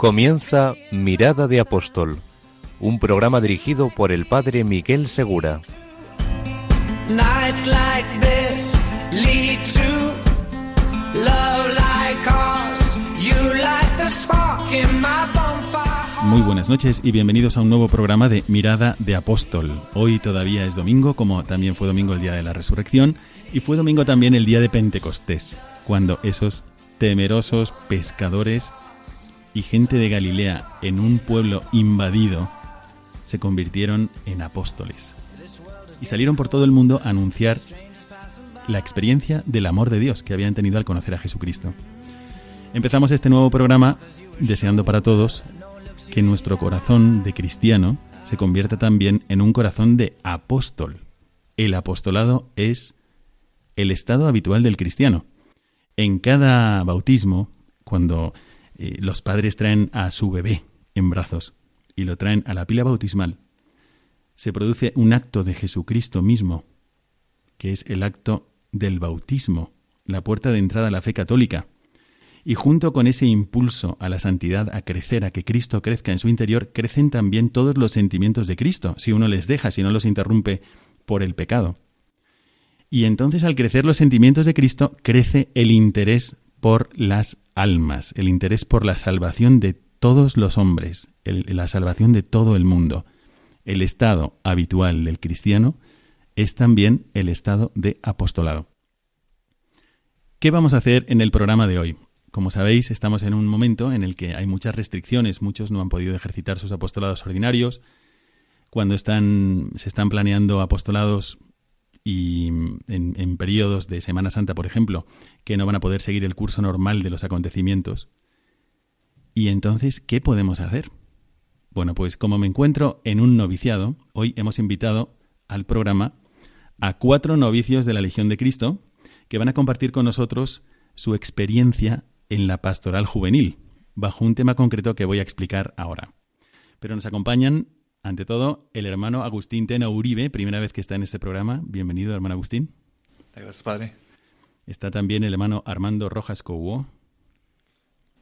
Comienza Mirada de Apóstol, un programa dirigido por el padre Miguel Segura. Muy buenas noches y bienvenidos a un nuevo programa de Mirada de Apóstol. Hoy todavía es domingo, como también fue domingo el día de la resurrección, y fue domingo también el día de Pentecostés, cuando esos temerosos pescadores y gente de Galilea en un pueblo invadido se convirtieron en apóstoles. Y salieron por todo el mundo a anunciar la experiencia del amor de Dios que habían tenido al conocer a Jesucristo. Empezamos este nuevo programa deseando para todos que nuestro corazón de cristiano se convierta también en un corazón de apóstol. El apostolado es el estado habitual del cristiano. En cada bautismo, cuando los padres traen a su bebé en brazos y lo traen a la pila bautismal, se produce un acto de Jesucristo mismo, que es el acto del bautismo, la puerta de entrada a la fe católica. Y junto con ese impulso a la santidad, a crecer, a que Cristo crezca en su interior, crecen también todos los sentimientos de Cristo, si uno les deja, si no los interrumpe por el pecado. Y entonces al crecer los sentimientos de Cristo, crece el interés por las almas, el interés por la salvación de todos los hombres, la salvación de todo el mundo. El estado habitual del cristiano es también el estado de apostolado. ¿Qué vamos a hacer en el programa de hoy? Como sabéis, estamos en un momento en el que hay muchas restricciones, muchos no han podido ejercitar sus apostolados ordinarios. Cuando están, se están planeando apostolados y en, en periodos de Semana Santa, por ejemplo, que no van a poder seguir el curso normal de los acontecimientos. Y entonces, ¿qué podemos hacer? Bueno, pues como me encuentro en un noviciado, hoy hemos invitado al programa a cuatro novicios de la Legión de Cristo que van a compartir con nosotros su experiencia en la pastoral juvenil, bajo un tema concreto que voy a explicar ahora. Pero nos acompañan, ante todo, el hermano Agustín Tena Uribe, primera vez que está en este programa. Bienvenido, hermano Agustín. Gracias, Padre. Está también el hermano Armando Rojas Cobo,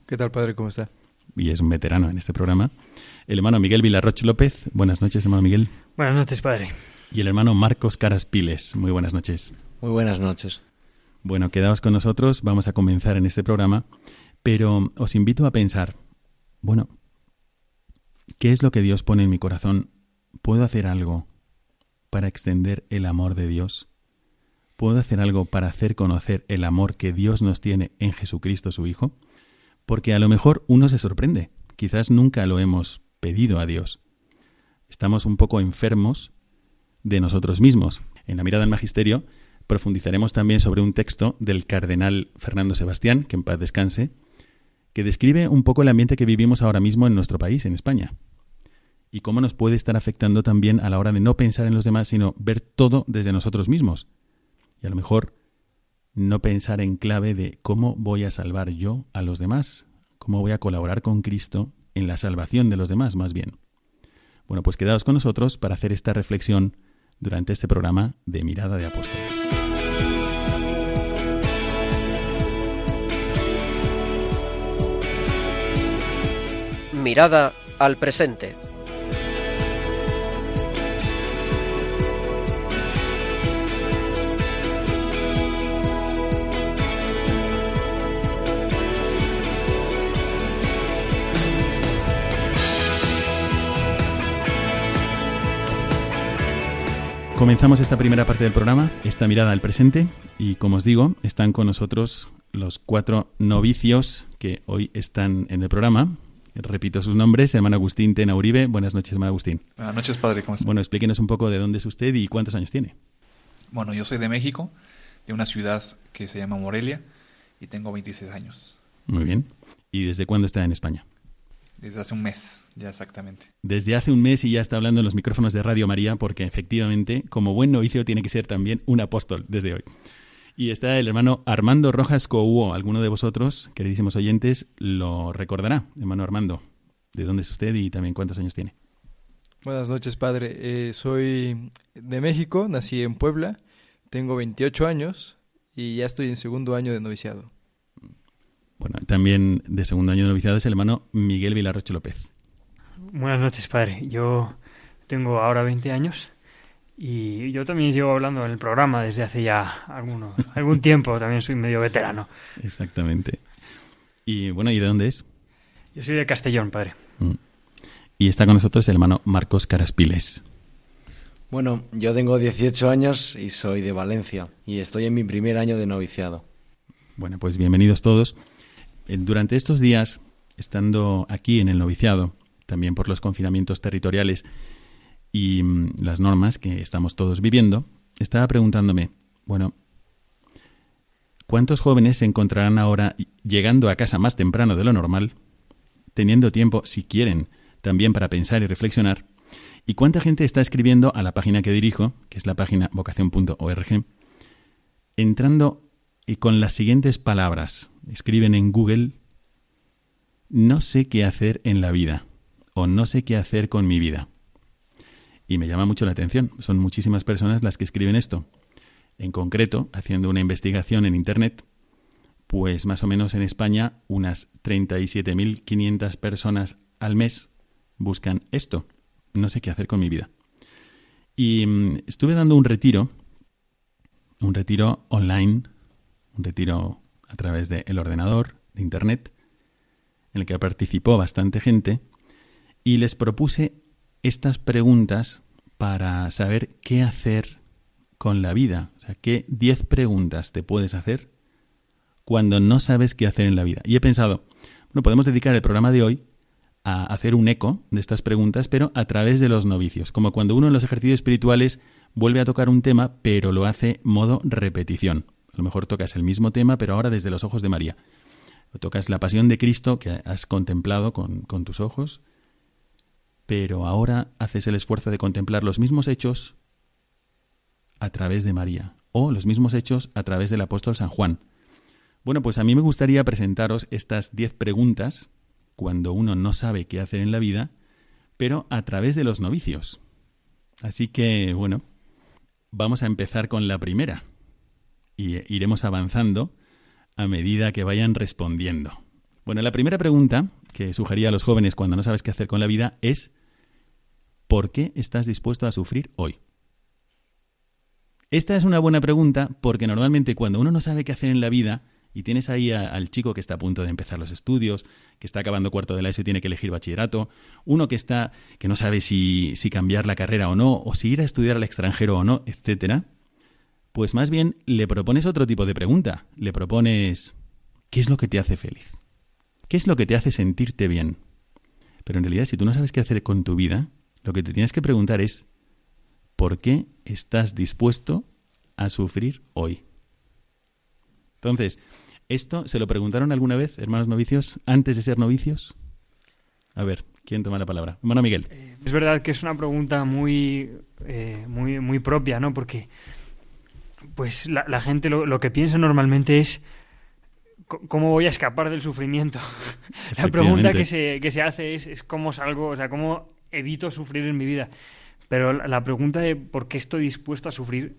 ¿Qué tal, Padre? ¿Cómo está? y es un veterano en este programa. El hermano Miguel Villarroch López. Buenas noches, hermano Miguel. Buenas noches, padre. Y el hermano Marcos Caraspiles. Muy buenas noches. Muy buenas noches. Bueno, quedaos con nosotros, vamos a comenzar en este programa, pero os invito a pensar, bueno, ¿qué es lo que Dios pone en mi corazón? ¿Puedo hacer algo para extender el amor de Dios? ¿Puedo hacer algo para hacer conocer el amor que Dios nos tiene en Jesucristo su Hijo? Porque a lo mejor uno se sorprende, quizás nunca lo hemos pedido a Dios. Estamos un poco enfermos de nosotros mismos. En la mirada del magisterio profundizaremos también sobre un texto del cardenal Fernando Sebastián, que en paz descanse, que describe un poco el ambiente que vivimos ahora mismo en nuestro país, en España, y cómo nos puede estar afectando también a la hora de no pensar en los demás, sino ver todo desde nosotros mismos. Y a lo mejor no pensar en clave de cómo voy a salvar yo a los demás, cómo voy a colaborar con Cristo en la salvación de los demás, más bien. Bueno, pues quedaos con nosotros para hacer esta reflexión durante este programa de Mirada de Apóstol. Mirada al presente. Comenzamos esta primera parte del programa, esta mirada al presente, y como os digo, están con nosotros los cuatro novicios que hoy están en el programa. Repito sus nombres, hermano Agustín Tena Uribe. Buenas noches, hermano Agustín. Buenas noches, Padre. ¿Cómo está? Bueno, explíquenos un poco de dónde es usted y cuántos años tiene. Bueno, yo soy de México, de una ciudad que se llama Morelia, y tengo 26 años. Muy bien. ¿Y desde cuándo está en España? Desde hace un mes, ya exactamente. Desde hace un mes y ya está hablando en los micrófonos de Radio María, porque efectivamente, como buen novicio, tiene que ser también un apóstol desde hoy. Y está el hermano Armando Rojas Couo. Alguno de vosotros, queridísimos oyentes, lo recordará. Hermano Armando, ¿de dónde es usted y también cuántos años tiene? Buenas noches, padre. Eh, soy de México, nací en Puebla, tengo 28 años y ya estoy en segundo año de noviciado. Bueno, también de segundo año de noviciado es el hermano Miguel Vilarroche López. Buenas noches, padre. Yo tengo ahora 20 años y yo también llevo hablando en el programa desde hace ya algunos, algún tiempo, también soy medio veterano. Exactamente. Y bueno, ¿y de dónde es? Yo soy de Castellón, padre. Mm. Y está con nosotros el hermano Marcos Caraspiles. Bueno, yo tengo 18 años y soy de Valencia y estoy en mi primer año de noviciado. Bueno, pues bienvenidos todos. Eh, durante estos días, estando aquí en el noviciado, también por los confinamientos territoriales, y mm, las normas que estamos todos viviendo, estaba preguntándome, bueno, ¿cuántos jóvenes se encontrarán ahora llegando a casa más temprano de lo normal, teniendo tiempo, si quieren, también para pensar y reflexionar? ¿Y cuánta gente está escribiendo a la página que dirijo, que es la página vocación.org, entrando y con las siguientes palabras? Escriben en Google, no sé qué hacer en la vida, o no sé qué hacer con mi vida. Y me llama mucho la atención. Son muchísimas personas las que escriben esto. En concreto, haciendo una investigación en Internet, pues más o menos en España unas 37.500 personas al mes buscan esto. No sé qué hacer con mi vida. Y mm, estuve dando un retiro, un retiro online, un retiro a través del ordenador, de Internet, en el que participó bastante gente, y les propuse estas preguntas para saber qué hacer con la vida. O sea, qué 10 preguntas te puedes hacer cuando no sabes qué hacer en la vida. Y he pensado, bueno, podemos dedicar el programa de hoy a hacer un eco de estas preguntas, pero a través de los novicios, como cuando uno en los ejercicios espirituales vuelve a tocar un tema, pero lo hace modo repetición. A lo mejor tocas el mismo tema, pero ahora desde los ojos de María. Tocas la pasión de Cristo que has contemplado con, con tus ojos, pero ahora haces el esfuerzo de contemplar los mismos hechos a través de María, o los mismos hechos a través del apóstol San Juan. Bueno, pues a mí me gustaría presentaros estas diez preguntas cuando uno no sabe qué hacer en la vida, pero a través de los novicios. Así que, bueno, vamos a empezar con la primera y iremos avanzando a medida que vayan respondiendo. Bueno, la primera pregunta que sugería a los jóvenes cuando no sabes qué hacer con la vida es ¿por qué estás dispuesto a sufrir hoy? Esta es una buena pregunta porque normalmente cuando uno no sabe qué hacer en la vida y tienes ahí al chico que está a punto de empezar los estudios, que está acabando cuarto de la ESO y tiene que elegir bachillerato, uno que está que no sabe si, cambiar la carrera o no, o si ir a estudiar al extranjero o no, etcétera, pues más bien le propones otro tipo de pregunta. Le propones ¿qué es lo que te hace feliz? ¿Qué es lo que te hace sentirte bien? Pero en realidad, si tú no sabes qué hacer con tu vida, lo que te tienes que preguntar es, ¿por qué estás dispuesto a sufrir hoy? Entonces, ¿esto se lo preguntaron alguna vez, hermanos novicios, antes de ser novicios? A ver, ¿quién toma la palabra? Hermano Miguel. Eh, es verdad que es una pregunta muy, eh, muy, muy propia, ¿no? Porque pues la, gente lo, que piensa normalmente es ¿cómo voy a escapar del sufrimiento? la pregunta que se, que se hace es, es, cómo salgo, o sea, cómo evito sufrir en mi vida. Pero la pregunta de por qué estoy dispuesto a sufrir,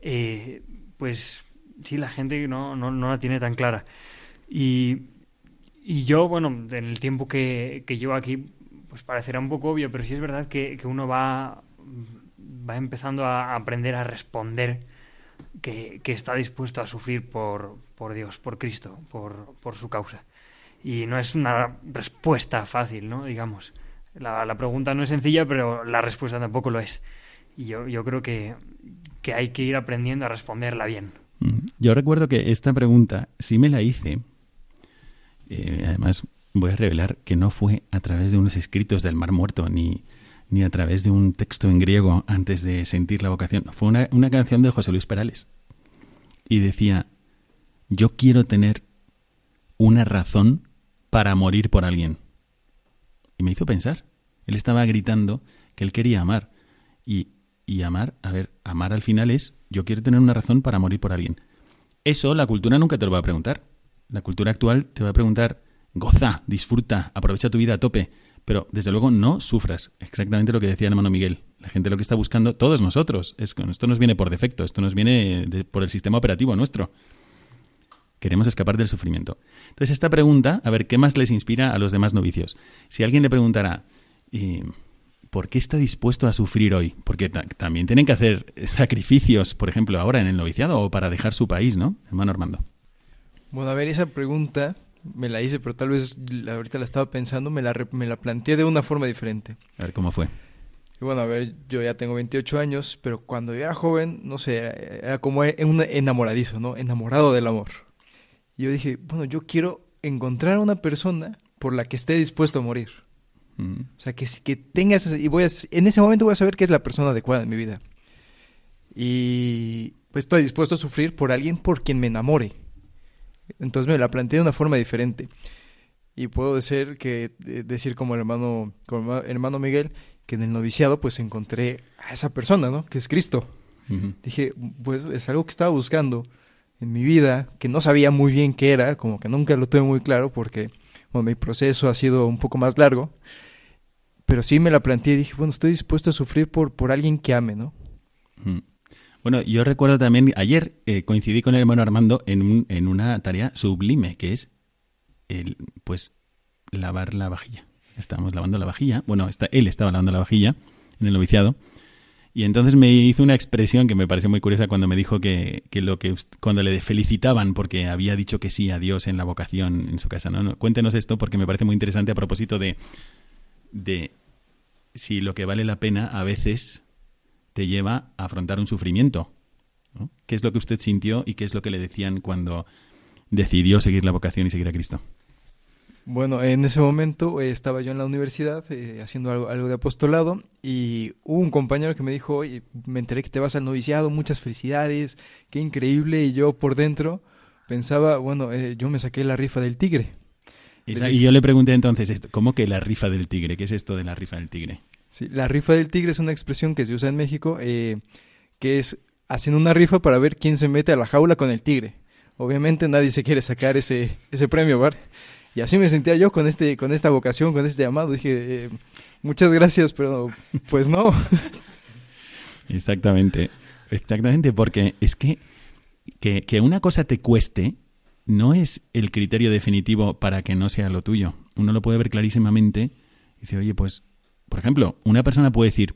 eh, pues sí, la gente no, no, no, la tiene tan clara. Y, y yo, bueno, en el tiempo que, que, llevo aquí, pues parecerá un poco obvio, pero sí es verdad que, que uno va, va empezando a aprender a responder que, que está dispuesto a sufrir por, por Dios, por Cristo, por, por su causa. Y no es una respuesta fácil, ¿no? Digamos. La, pregunta no es sencilla, pero la respuesta tampoco lo es. Y yo, yo creo que, hay que ir aprendiendo a responderla bien. Yo recuerdo que esta pregunta sí me la hice. Eh, además, voy a revelar que no fue a través de unos escritos del Mar Muerto ni, ni a través de un texto en griego antes de sentir la vocación. Fue una, una canción de José Luis Perales. Y decía, yo quiero tener una razón para morir por alguien. Y me hizo pensar. Él estaba gritando que él quería amar. Y, y amar, a ver, amar al final es yo quiero tener una razón para morir por alguien. Eso la cultura nunca te lo va a preguntar. La cultura actual te va a preguntar goza, disfruta, aprovecha tu vida a tope. Pero desde luego no sufras. Exactamente lo que decía el hermano Miguel. La gente lo que está buscando, todos nosotros, es esto nos viene por defecto, esto nos viene por el sistema operativo nuestro. Queremos escapar del sufrimiento. Entonces, esta pregunta, a ver, ¿qué más les inspira a los demás novicios? Si alguien le preguntara, ¿por qué está dispuesto a sufrir hoy? Porque también tienen que hacer sacrificios, por ejemplo, ahora en el noviciado o para dejar su país, ¿no? Hermano Armando. Bueno, a ver, esa pregunta me la hice, pero tal vez ahorita la estaba pensando, me la, me la planteé de una forma diferente. A ver, ¿cómo fue? Y bueno, a ver, yo ya tengo 28 años, pero cuando yo era joven, no sé, era como un enamoradizo, ¿no? Enamorado del amor. Y yo dije, bueno, yo quiero encontrar una persona por la que esté dispuesto a morir. Mm. O sea, que, que tenga y voy a, en ese momento voy a saber que es la persona adecuada en mi vida. Y pues estoy dispuesto a sufrir por alguien por quien me enamore. Entonces me la planteé de una forma diferente. Y puedo decir que decir como el hermano, como el hermano Miguel, que en el noviciado pues encontré a esa persona, ¿no? Que es Cristo. Dije, pues es algo que estaba buscando en mi vida, que no sabía muy bien qué era, como que nunca lo tuve muy claro porque bueno, mi proceso ha sido un poco más largo, pero sí me la planteé y dije, bueno, estoy dispuesto a sufrir por, por alguien que ame, ¿no? Bueno, yo recuerdo también, ayer eh, coincidí con el hermano Armando en, un, en una tarea sublime, que es el, pues, lavar la vajilla. Estábamos lavando la vajilla, bueno, está, él estaba lavando la vajilla en el noviciado, y entonces me hizo una expresión que me pareció muy curiosa cuando me dijo que, que, lo que cuando le felicitaban porque había dicho que sí a Dios en la vocación en su casa. ¿no? Cuéntenos esto porque me parece muy interesante a propósito de, de si lo que vale la pena a veces te lleva a afrontar un sufrimiento. ¿Qué es lo que usted sintió y qué es lo que le decían cuando decidió seguir la vocación y seguir a Cristo? Bueno, en ese momento eh, estaba yo en la universidad eh, haciendo algo, de apostolado y hubo un compañero que me dijo, oye, me enteré que te vas al noviciado, muchas felicidades, qué increíble. Y yo por dentro pensaba, bueno, eh, yo me saqué la rifa del tigre. Y, yo le pregunté entonces, ¿cómo que la rifa del tigre? ¿Qué es esto de la rifa del tigre? Sí, la rifa del tigre es una expresión que se usa en México, que es haciendo una rifa para ver quién se mete a la jaula con el tigre. Obviamente nadie se quiere sacar ese, ese premio, ¿verdad? Y así me sentía yo con, este, con esta vocación, con este llamado. Dije, eh, muchas gracias, pero pues no. Exactamente, exactamente, porque es que, que, que una cosa te cueste no es el criterio definitivo para que no sea lo tuyo. Uno lo puede ver clarísimamente y dice, oye, pues, por ejemplo, una persona puede decir,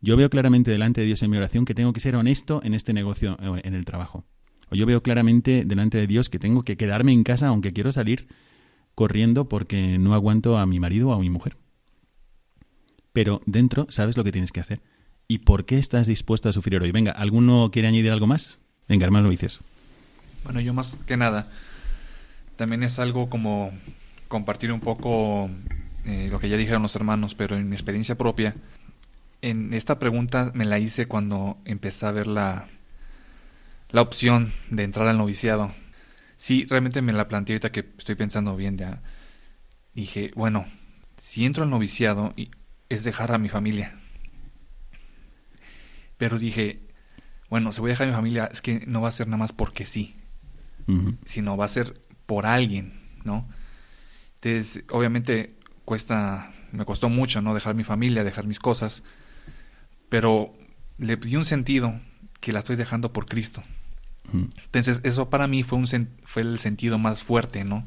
yo veo claramente delante de Dios en mi oración que tengo que ser honesto en este negocio, en el trabajo. O yo veo claramente delante de Dios que tengo que quedarme en casa aunque quiero salir corriendo porque no aguanto a mi marido o a mi mujer. Pero dentro sabes lo que tienes que hacer. ¿Y por qué estás dispuesto a sufrir hoy? Venga, ¿alguno quiere añadir algo más? Venga, hermano dices. Bueno, yo más que nada, también es algo como compartir un poco eh, lo que ya dijeron los hermanos, pero en mi experiencia propia, en esta pregunta me la hice cuando empecé a ver la, la opción de entrar al noviciado sí, realmente me la planteé ahorita que estoy pensando bien ya. Dije, bueno, si entro al noviciado es dejar a mi familia. Pero dije, bueno, si voy a dejar a mi familia es que no va a ser nada más porque sí, sino va a ser por alguien, ¿no? Entonces, obviamente cuesta, me costó mucho, ¿no? Dejar mi familia, dejar mis cosas, pero le di un sentido que la estoy dejando por Cristo. Entonces, eso para mí fue, un fue el sentido más fuerte, ¿no?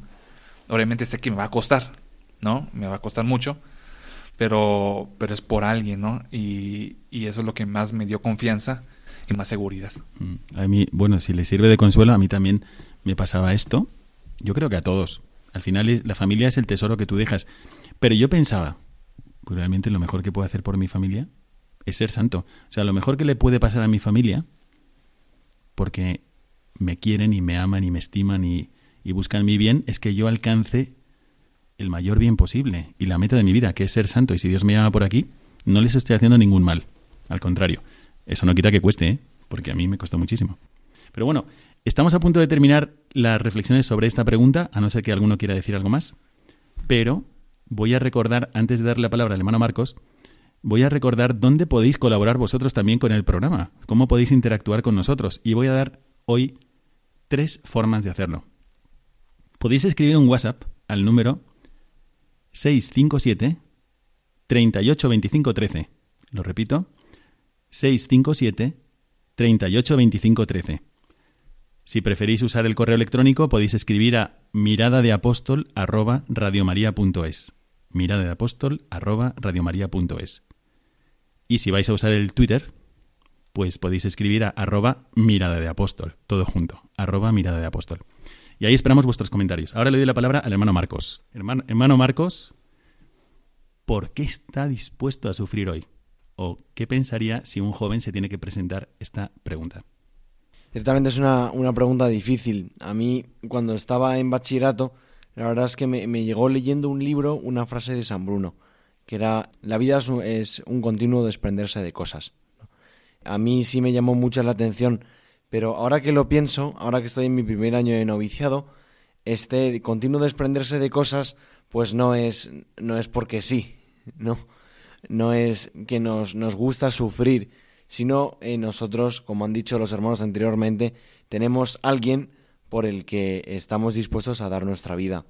Obviamente sé que me va a costar, ¿no? Me va a costar mucho, pero, pero es por alguien, ¿no? Y, y eso es lo que más me dio confianza y más seguridad. A mí, bueno, si le sirve de consuelo, a mí también me pasaba esto. Yo creo que a todos. Al final la familia es el tesoro que tú dejas. Pero yo pensaba, pues realmente lo mejor que puedo hacer por mi familia es ser santo. O sea, lo mejor que le puede pasar a mi familia, porque me quieren y me aman y me estiman y, buscan mi bien, es que yo alcance el mayor bien posible y la meta de mi vida, que es ser santo. Y si Dios me llama por aquí, no les estoy haciendo ningún mal. Al contrario, eso no quita que cueste, ¿eh? porque a mí me costó muchísimo. Pero bueno, estamos a punto de terminar las reflexiones sobre esta pregunta, a no ser que alguno quiera decir algo más. Pero voy a recordar, antes de darle la palabra al hermano Marcos, voy a recordar dónde podéis colaborar vosotros también con el programa, cómo podéis interactuar con nosotros. Y voy a dar hoy tres formas de hacerlo. Podéis escribir un WhatsApp al número 657 382513. Lo repito, 657 382513. Si preferís usar el correo electrónico, podéis escribir a mirada de apóstol arroba Mirada de apóstol arroba Y si vais a usar el Twitter, pues podéis escribir a arroba mirada de apóstol, todo junto, arroba mirada de apóstol. Y ahí esperamos vuestros comentarios. Ahora le doy la palabra al hermano Marcos. Hermano, hermano Marcos, ¿por qué está dispuesto a sufrir hoy? ¿O qué pensaría si un joven se tiene que presentar esta pregunta? Ciertamente es una, pregunta difícil. A mí, cuando estaba en bachillerato, la verdad es que me, llegó leyendo un libro una frase de San Bruno, que era, la vida es un, continuo desprenderse de cosas. A mí sí me llamó mucho la atención, pero ahora que lo pienso, ahora que estoy en mi primer año de noviciado, este continuo desprenderse de cosas, pues no es, no es porque sí, ¿no? No es que nos, nos gusta sufrir, sino eh, nosotros, como han dicho los hermanos anteriormente, tenemos alguien por el que estamos dispuestos a dar nuestra vida.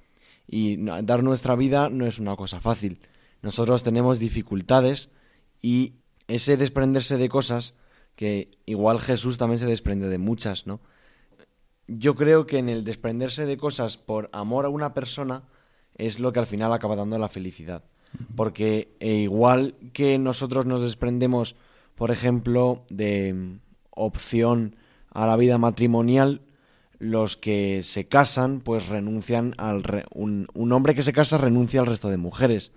Y dar nuestra vida no es una cosa fácil. Nosotros tenemos dificultades y ese desprenderse de cosas, que igual Jesús también se desprende de muchas, ¿no? Yo creo que en el desprenderse de cosas por amor a una persona es lo que al final acaba dando la felicidad. Porque eh, igual que nosotros nos desprendemos por ejemplo, de opción a la vida matrimonial, los que se casan, pues renuncian al... un, un, hombre que se casa renuncia al resto de mujeres.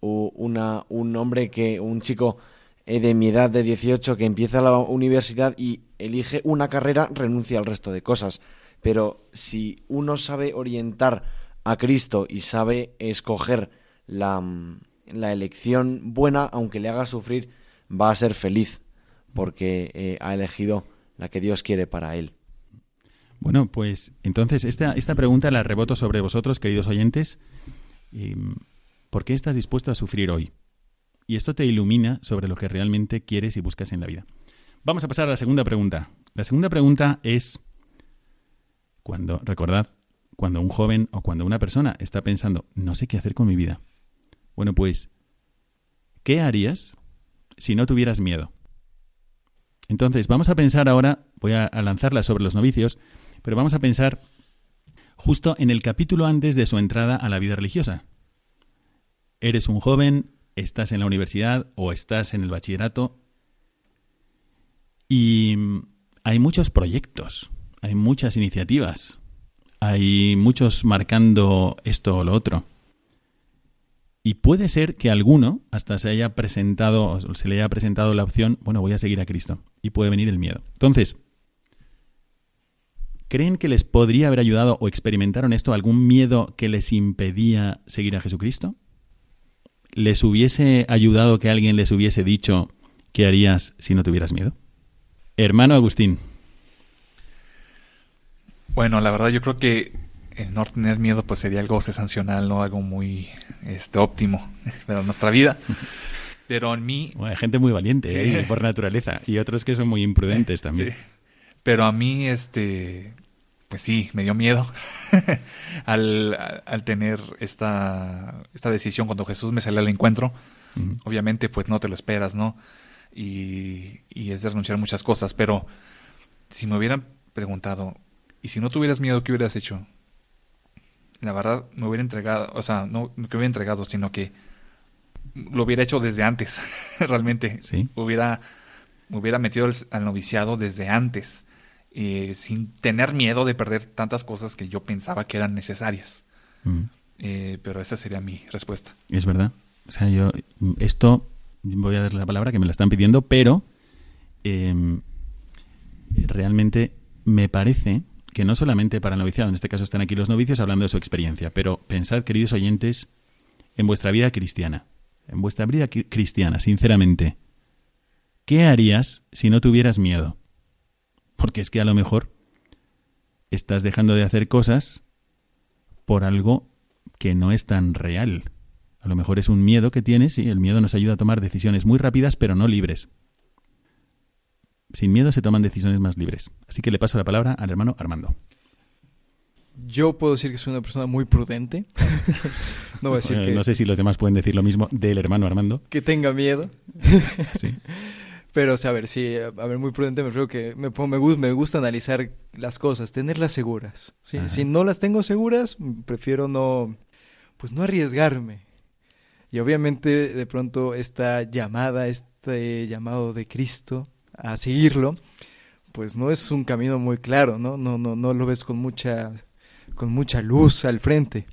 O una, un hombre que... un chico eh, de mi edad de 18 que empieza la universidad y elige una carrera renuncia al resto de cosas. Pero si uno sabe orientar a Cristo y sabe escoger la, la elección buena, aunque le haga sufrir, va a ser feliz porque eh, ha elegido la que Dios quiere para él. Bueno, pues entonces esta, esta pregunta la reboto sobre vosotros, queridos oyentes. ¿Por qué estás dispuesto a sufrir hoy? Y esto te ilumina sobre lo que realmente quieres y buscas en la vida. Vamos a pasar a la segunda pregunta. La segunda pregunta es, cuando, recordad, cuando un joven o cuando una persona está pensando, no sé qué hacer con mi vida. Bueno, pues, ¿qué harías si no tuvieras miedo? Entonces, vamos a pensar ahora, voy a, lanzarla sobre los novicios, pero vamos a pensar justo en el capítulo antes de su entrada a la vida religiosa. Eres un joven, estás en la universidad o estás en el bachillerato y hay muchos proyectos, hay muchas iniciativas, hay muchos marcando esto o lo otro. Y puede ser que alguno hasta se haya presentado, se le haya presentado la opción, bueno, voy a seguir a Cristo. Y puede venir el miedo. Entonces, ¿creen que les podría haber ayudado o experimentaron esto algún miedo que les impedía seguir a Jesucristo? ¿Les hubiese ayudado que alguien les hubiese dicho qué harías si no tuvieras miedo? Hermano Agustín. Bueno, la verdad yo creo que el no tener miedo pues sería algo sensacional, ¿no? Algo muy este, óptimo para nuestra vida. Pero en mí... hay gente muy valiente ¿eh? por naturaleza y otros que son muy imprudentes también. Pero a mí, este, pues sí, me dio miedo al, al, tener esta, esta decisión cuando Jesús me salió al encuentro. Obviamente, pues no te lo esperas, ¿no? Y, y es de renunciar a muchas cosas, pero si me hubieran preguntado, ¿y si no tuvieras miedo, qué hubieras hecho? la verdad me hubiera entregado, o sea, no que hubiera entregado, sino que lo hubiera hecho desde antes, realmente. Sí. Hubiera, hubiera metido al, noviciado desde antes, eh, sin tener miedo de perder tantas cosas que yo pensaba que eran necesarias. Mm. Eh, pero esa sería mi respuesta. Es verdad. O sea, yo, esto, voy a darle la palabra que me la están pidiendo, pero em, realmente me parece que no solamente para el noviciado, en este caso están aquí los novicios hablando de su experiencia, pero pensad, queridos oyentes, en vuestra vida cristiana, en vuestra vida cristiana, sinceramente, ¿qué harías si no tuvieras miedo? Porque es que a lo mejor estás dejando de hacer cosas por algo que no es tan real. A lo mejor es un miedo que tienes y el miedo nos ayuda a tomar decisiones muy rápidas, pero no libres. Sin miedo se toman decisiones más libres. Así que le paso la palabra al hermano Armando. Yo puedo decir que soy una persona muy prudente. no voy a decir que, No sé si los demás pueden decir lo mismo del hermano Armando. que tenga miedo. Sí. Pero, o sea, a ver, sí, a ver, muy prudente me refiero que me, me, gus- me gusta analizar las cosas, tenerlas seguras. ¿sí? Ajá. Si no las tengo seguras, prefiero no, pues no arriesgarme. Y obviamente, de pronto, esta llamada, este llamado de Cristo a seguirlo, pues no es un camino muy claro, ¿no? No, no, no lo ves con mucha, con mucha luz al frente.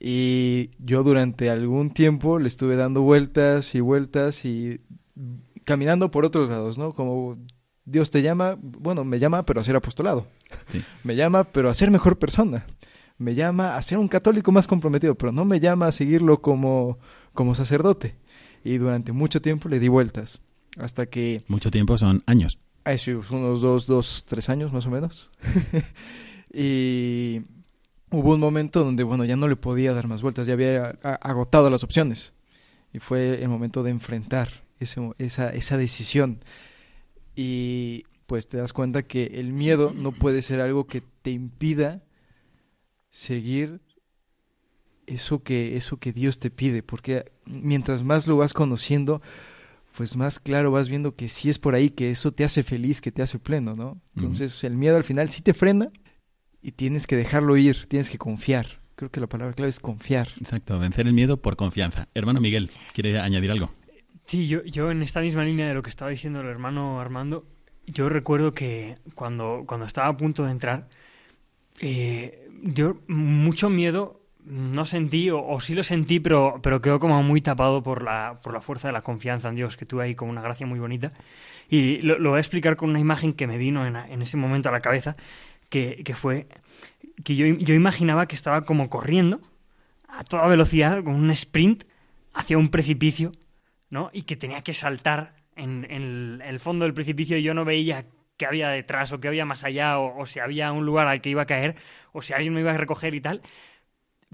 Y yo durante algún tiempo le estuve dando vueltas y vueltas y caminando por otros lados, ¿no? Como Dios te llama, bueno, me llama pero a ser apostolado. Sí. Me llama pero a ser mejor persona. Me llama a ser un católico más comprometido, pero no me llama a seguirlo como, como sacerdote. Y durante mucho tiempo le di vueltas. Hasta que Mucho tiempo son años. Sí, unos dos, dos, tres años más o menos. y hubo un momento donde, bueno, ya no le podía dar más vueltas, ya había agotado las opciones. Y fue el momento de enfrentar ese esa, esa decisión. Y pues te das cuenta que el miedo no puede ser algo que te impida seguir eso que, eso que Dios te pide, porque mientras más lo vas conociendo, pues más claro vas viendo que sí es por ahí, que eso te hace feliz, que te hace pleno, ¿no? Entonces el miedo al final sí te frena y tienes que dejarlo ir, tienes que confiar. Creo que la palabra clave es confiar. Exacto, vencer el miedo por confianza. Hermano Miguel, ¿quiere añadir algo? Sí, yo, yo en esta misma línea de lo que estaba diciendo el hermano Armando, yo recuerdo que cuando, cuando estaba a punto de entrar, eh, yo mucho miedo no sentí, o, o sí lo sentí, pero, pero quedó como muy tapado por la, por la fuerza de la confianza en Dios, que tuve ahí como una gracia muy bonita. Y lo, lo voy a explicar con una imagen que me vino en, en ese momento a la cabeza, que, que fue que yo, yo imaginaba que estaba como corriendo a toda velocidad, con un sprint, hacia un precipicio, ¿no? Y que tenía que saltar en, el, fondo del precipicio y yo no veía qué había detrás o qué había más allá o, si había un lugar al que iba a caer o si alguien me iba a recoger y tal.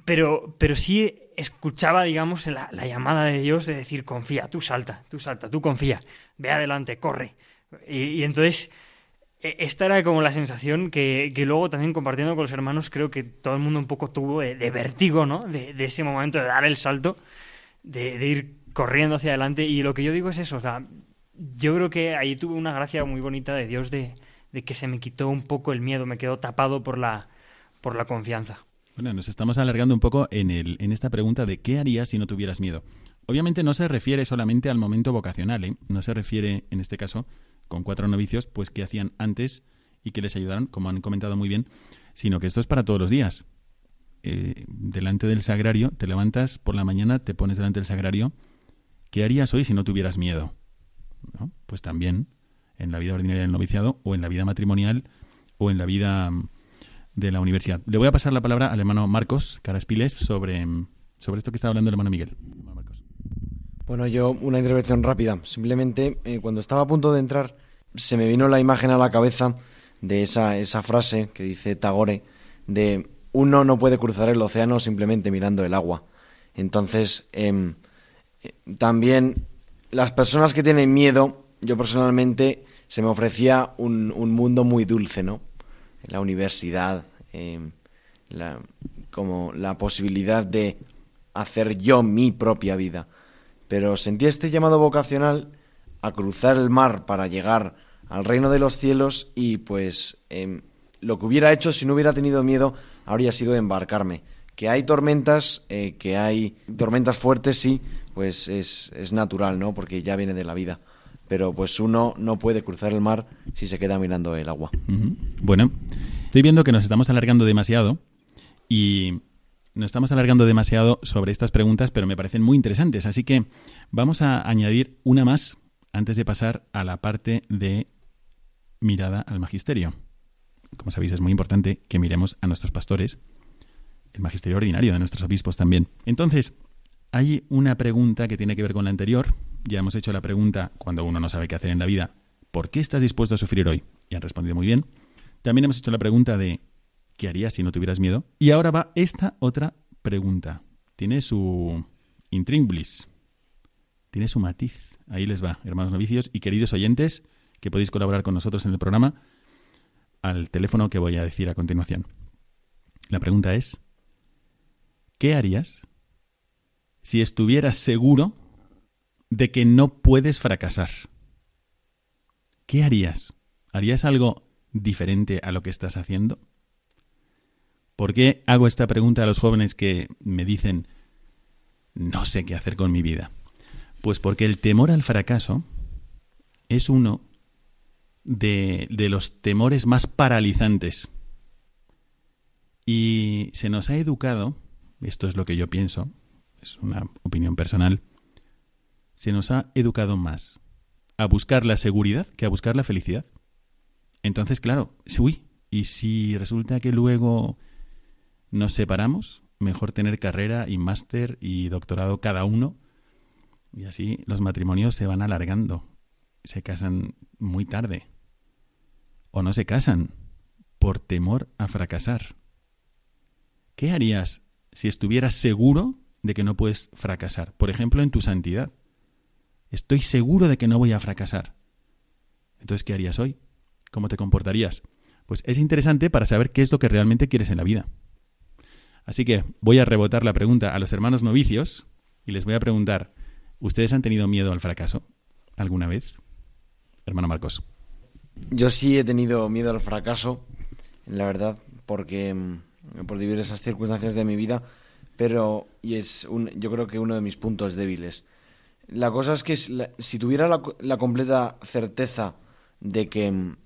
Pero, pero sí escuchaba, digamos, la, la llamada de Dios de decir, confía, tú salta, tú salta, tú confía, ve adelante, corre. Y, entonces, e- esta era como la sensación que, que luego también compartiendo con los hermanos, creo que todo el mundo un poco tuvo de, de vértigo, ¿no? De, ese momento de dar el salto, de ir corriendo hacia adelante. Y lo que yo digo es eso, o sea, yo creo que ahí tuve una gracia muy bonita de Dios de, de que se me quitó un poco el miedo, me quedó tapado por la, por la confianza. Bueno, nos estamos alargando un poco en, el, en esta pregunta de qué harías si no tuvieras miedo. Obviamente no se refiere solamente al momento vocacional, ¿eh? no se refiere, en este caso, con cuatro novicios, pues qué hacían antes y que les ayudaron, como han comentado muy bien, sino que esto es para todos los días. Eh, delante del sagrario, te levantas por la mañana, te pones delante del sagrario, ¿qué harías hoy si no tuvieras miedo? ¿No? Pues también en la vida ordinaria del noviciado o en la vida matrimonial o en la vida mm, de la universidad. Le voy a pasar la palabra al hermano Marcos Caraspiles sobre, sobre esto que está hablando el hermano Miguel. Bueno, yo una intervención rápida. Simplemente, eh, cuando estaba a punto de entrar, se me vino la imagen a la cabeza de esa, esa frase que dice Tagore, de uno no puede cruzar el océano simplemente mirando el agua. Entonces, em, también las personas que tienen miedo, yo personalmente, se me ofrecía un, un mundo muy dulce, ¿no? La universidad, em, la, como la posibilidad de hacer yo mi propia vida pero sentí este llamado vocacional a cruzar el mar para llegar al reino de los cielos y pues em, lo que hubiera hecho si no hubiera tenido miedo habría sido embarcarme. Que hay tormentas, eh, que hay tormentas fuertes, sí, pues es, es natural, ¿no? Porque ya viene de la vida. Pero pues uno no puede cruzar el mar si se queda mirando el agua. Bueno, estoy viendo que nos estamos alargando demasiado y nos estamos alargando demasiado sobre estas preguntas, pero me parecen muy interesantes. Así que vamos a añadir una más antes de pasar a la parte de mirada al magisterio. Como sabéis, es muy importante que miremos a nuestros pastores, el magisterio ordinario de nuestros obispos también. Entonces, hay una pregunta que tiene que ver con la anterior. Ya hemos hecho la pregunta cuando uno no sabe qué hacer en la vida, ¿por qué estás dispuesto a sufrir hoy? Y han respondido muy bien. También hemos hecho la pregunta de ¿qué harías si no tuvieras miedo? Y ahora va esta otra pregunta. Tiene su, intríngulis. Tiene su matiz. Ahí les va, hermanos novicios y queridos oyentes que podéis colaborar con nosotros en el programa al teléfono que voy a decir a continuación. La pregunta es, ¿qué harías si estuvieras seguro de que no puedes fracasar? ¿Qué harías? ¿Harías algo diferente a lo que estás haciendo? ¿Por qué hago esta pregunta a los jóvenes que me dicen, no sé qué hacer con mi vida? Pues porque el temor al fracaso es uno de, los temores más paralizantes. Y se nos ha educado, esto es lo que yo pienso, es una opinión personal, se nos ha educado más a buscar la seguridad que a buscar la felicidad. Entonces, claro, uy, y si resulta que luego nos separamos, mejor tener carrera y máster y doctorado cada uno, y así los matrimonios se van alargando, se casan muy tarde, o no se casan por temor a fracasar. ¿Qué harías si estuvieras seguro de que no puedes fracasar? Por ejemplo, en tu santidad. Estoy seguro de que no voy a fracasar. Entonces, ¿qué harías hoy? ¿Cómo te comportarías? Pues es interesante para saber qué es lo que realmente quieres en la vida. Así que voy a rebotar la pregunta a los hermanos novicios y les voy a preguntar, ¿ustedes han tenido miedo al fracaso alguna vez? Hermano Marcos. Yo sí he tenido miedo al fracaso, la verdad, porque mm, por diversas circunstancias de mi vida, pero y es un, yo creo que uno de mis puntos débiles. La cosa es que si tuviera la, completa certeza de que mm,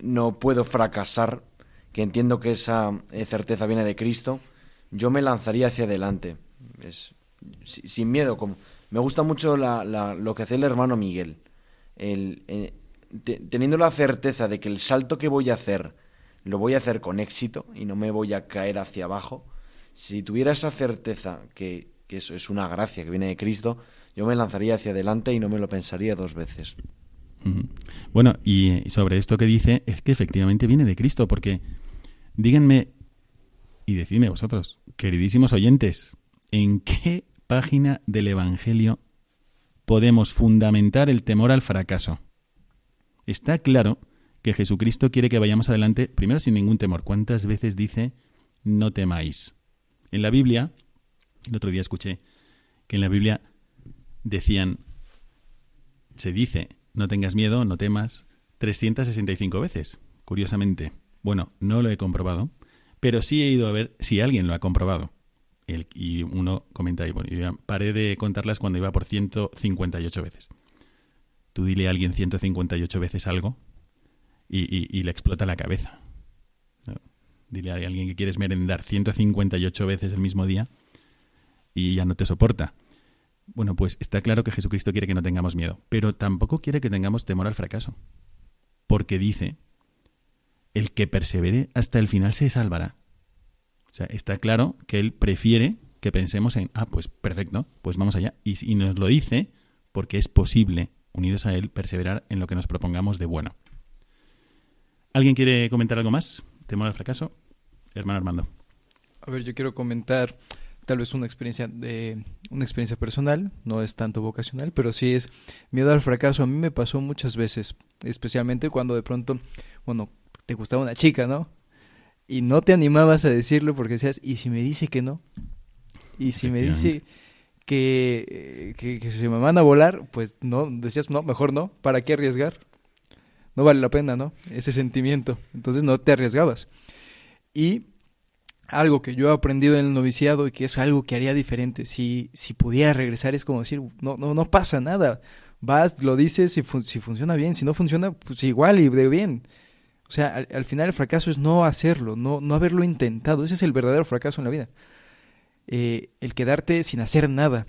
no puedo fracasar, que entiendo que esa eh, certeza viene de Cristo, yo me lanzaría hacia adelante, es, sin miedo. Como, me gusta mucho lo que hace el hermano Miguel. Eh, teniendo la certeza de que el salto que voy a hacer lo voy a hacer con éxito y no me voy a caer hacia abajo, si tuviera esa certeza que eso es una gracia que viene de Cristo, yo me lanzaría hacia adelante y no me lo pensaría dos veces. Bueno, y sobre esto que dice, es que efectivamente viene de Cristo, porque díganme y decidme vosotros, queridísimos oyentes, ¿en qué página del Evangelio podemos fundamentar el temor al fracaso? Está claro que Jesucristo quiere que vayamos adelante, primero sin ningún temor. ¿Cuántas veces dice no temáis? En la Biblia, el otro día escuché que en la Biblia decían, se dice, no tengas miedo, no temas, 365 veces, curiosamente. Bueno, no lo he comprobado, pero sí he ido a ver si alguien lo ha comprobado. Y uno comenta ahí, bueno, yo paré de contarlas cuando iba por 158 veces. Tú dile a alguien 158 veces algo y, le explota la cabeza. Dile a alguien que quieres merendar 158 veces el mismo día y ya no te soporta. Bueno, pues está claro que Jesucristo quiere que no tengamos miedo, pero tampoco quiere que tengamos temor al fracaso. Porque dice, el que persevere hasta el final se salvará. O sea, está claro que Él prefiere que pensemos en, ah, pues perfecto, pues vamos allá. Y, y nos lo dice porque es posible, unidos a Él, perseverar en lo que nos propongamos de bueno. ¿Alguien quiere comentar algo más? ¿Temor al fracaso? Hermano Armando. A ver, yo quiero comentar tal vez una experiencia de una experiencia personal, no es tanto vocacional, pero sí es miedo al fracaso. A mí me pasó muchas veces, especialmente cuando de pronto, bueno, te gustaba una chica, ¿no? Y no te animabas a decirlo porque decías, ¿y si me dice que no? ¿Y si me dice que, que, se me van a volar? Pues no, decías, no, mejor no, ¿para qué arriesgar? No vale la pena, ¿no? Ese sentimiento. Entonces no te arriesgabas. Y algo que yo he aprendido en el noviciado y que es algo que haría diferente. Si, si pudiera regresar es como decir, no, no, no pasa nada. Vas, lo dices, si, si funciona bien, si no funciona, pues igual y de bien. O sea, al, final el fracaso es no hacerlo, no, no haberlo intentado. Ese es el verdadero fracaso en la vida. Eh, el quedarte sin hacer nada.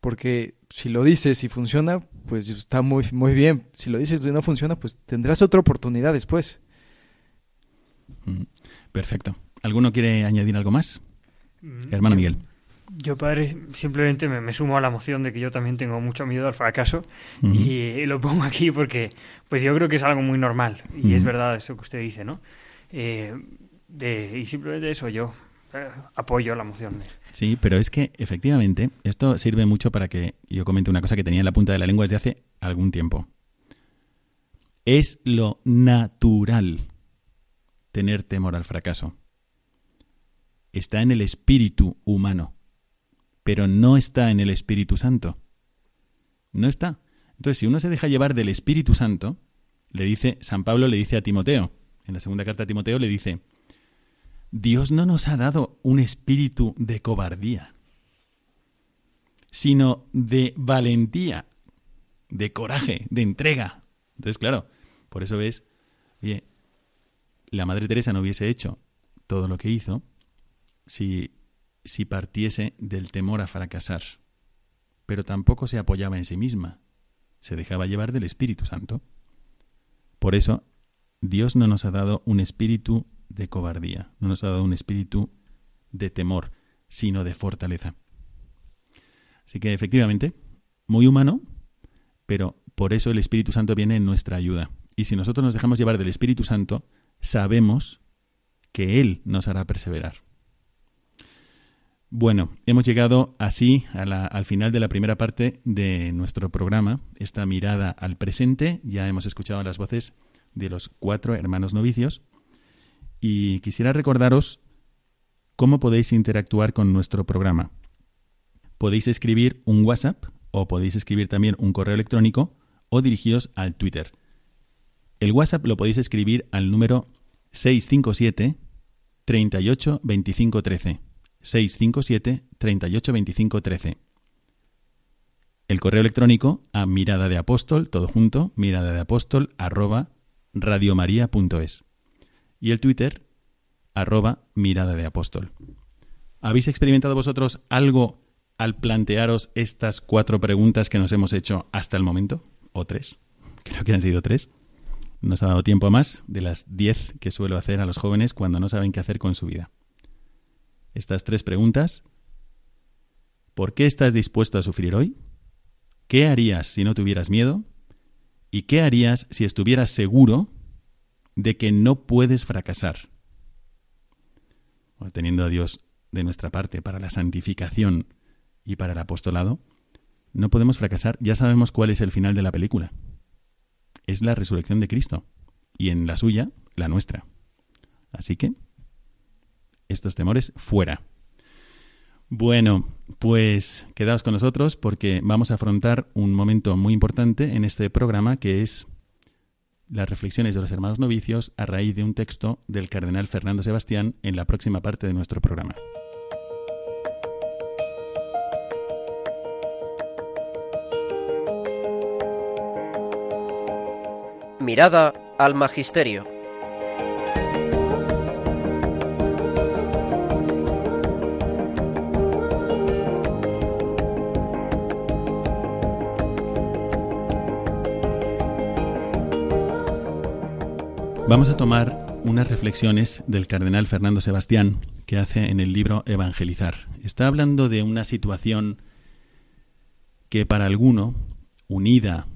Porque si lo dices y funciona, pues está muy, muy bien. Si lo dices y no funciona, pues tendrás otra oportunidad después. Perfecto. ¿Alguno quiere añadir algo más? Mm, Hermano Miguel. Yo, padre, simplemente me, sumo a la moción de que yo también tengo mucho miedo al fracaso y, lo pongo aquí porque pues yo creo que es algo muy normal y es verdad eso que usted dice, ¿no? Eh, de, y simplemente eso, yo eh, apoyo la moción. Sí, pero es que efectivamente esto sirve mucho para que yo comente una cosa que tenía en la punta de la lengua desde hace algún tiempo. Es lo natural tener temor al fracaso. Está en el espíritu humano, pero no está en el Espíritu Santo. No está. Entonces, si uno se deja llevar del Espíritu Santo, le dice, San Pablo le dice a Timoteo, en la segunda carta a Timoteo le dice, Dios no nos ha dado un espíritu de cobardía, sino de valentía, de coraje, de entrega. Entonces, claro, por eso ves, la Madre Teresa no hubiese hecho todo lo que hizo si, si partiese del temor a fracasar, pero tampoco se apoyaba en sí misma, se dejaba llevar del Espíritu Santo. Por eso, Dios no nos ha dado un espíritu de cobardía, no nos ha dado un espíritu de temor, sino de fortaleza. Así que efectivamente, muy humano, pero por eso el Espíritu Santo viene en nuestra ayuda. Y si nosotros nos dejamos llevar del Espíritu Santo, sabemos que Él nos hará perseverar. Bueno, hemos llegado así al final de la primera parte de nuestro programa, esta mirada al presente. Ya hemos escuchado las voces de los cuatro hermanos novicios y quisiera recordaros cómo podéis interactuar con nuestro programa. Podéis escribir un WhatsApp o podéis escribir también un correo electrónico o dirigiros al Twitter. El WhatsApp lo podéis escribir al número 657 38 25 13. 657 38 25 13. El correo electrónico a mirada de apóstol, todo junto, mirada de apóstol, arroba radiomaria.es. Y el Twitter, arroba mirada de apóstol. ¿Habéis experimentado vosotros algo al plantearos estas cuatro preguntas que nos hemos hecho hasta el momento? ¿O tres? Creo que han sido tres. Nos ha dado tiempo más de las diez que suelo hacer a los jóvenes cuando no saben qué hacer con su vida. Estas tres preguntas. ¿Por qué estás dispuesto a sufrir hoy? ¿Qué harías si no tuvieras miedo? ¿Y qué harías si estuvieras seguro de que no puedes fracasar? teniendo a Dios de nuestra parte para la santificación y para el apostolado, no podemos fracasar. Ya sabemos cuál es el final de la película es la resurrección de Cristo y en la suya, la nuestra. Así que, estos temores fuera. Bueno, pues quedaos con nosotros porque vamos a afrontar un momento muy importante en este programa que es las reflexiones de los hermanos novicios a raíz de un texto del cardenal Fernando Sebastián en la próxima parte de nuestro programa. Mirada al Magisterio. Vamos a tomar unas reflexiones del cardenal Fernando Sebastián que hace en el libro Evangelizar. Está hablando de una situación que para alguno, unida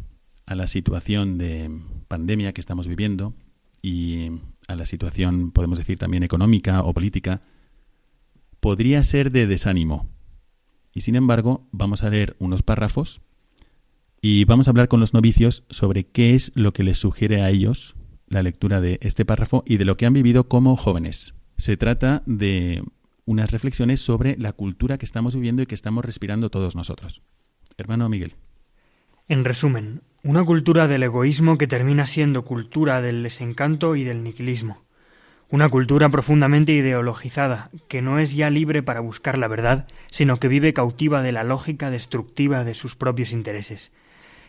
a la situación de pandemia que estamos viviendo y a la situación, podemos decir, también económica o política, podría ser de desánimo. Y sin embargo, vamos a leer unos párrafos y vamos a hablar con los novicios sobre qué es lo que les sugiere a ellos la lectura de este párrafo y de lo que han vivido como jóvenes. Se trata de unas reflexiones sobre la cultura que estamos viviendo y que estamos respirando todos nosotros. Hermano Miguel. En resumen, una cultura del egoísmo que termina siendo cultura del desencanto y del niquilismo. Una cultura profundamente ideologizada, que no es ya libre para buscar la verdad, sino que vive cautiva de la lógica destructiva de sus propios intereses.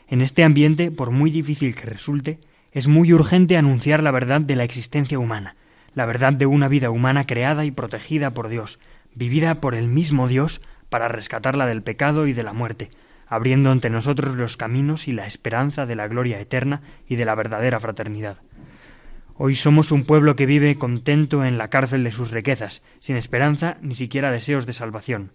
En este ambiente, por muy difícil que resulte, es muy urgente anunciar la verdad de la existencia humana, la verdad de una vida humana creada y protegida por Dios, vivida por el mismo Dios para rescatarla del pecado y de la muerte, abriendo ante nosotros los caminos y la esperanza de la gloria eterna y de la verdadera fraternidad. Hoy somos un pueblo que vive contento en la cárcel de sus riquezas, sin esperanza ni siquiera deseos de salvación.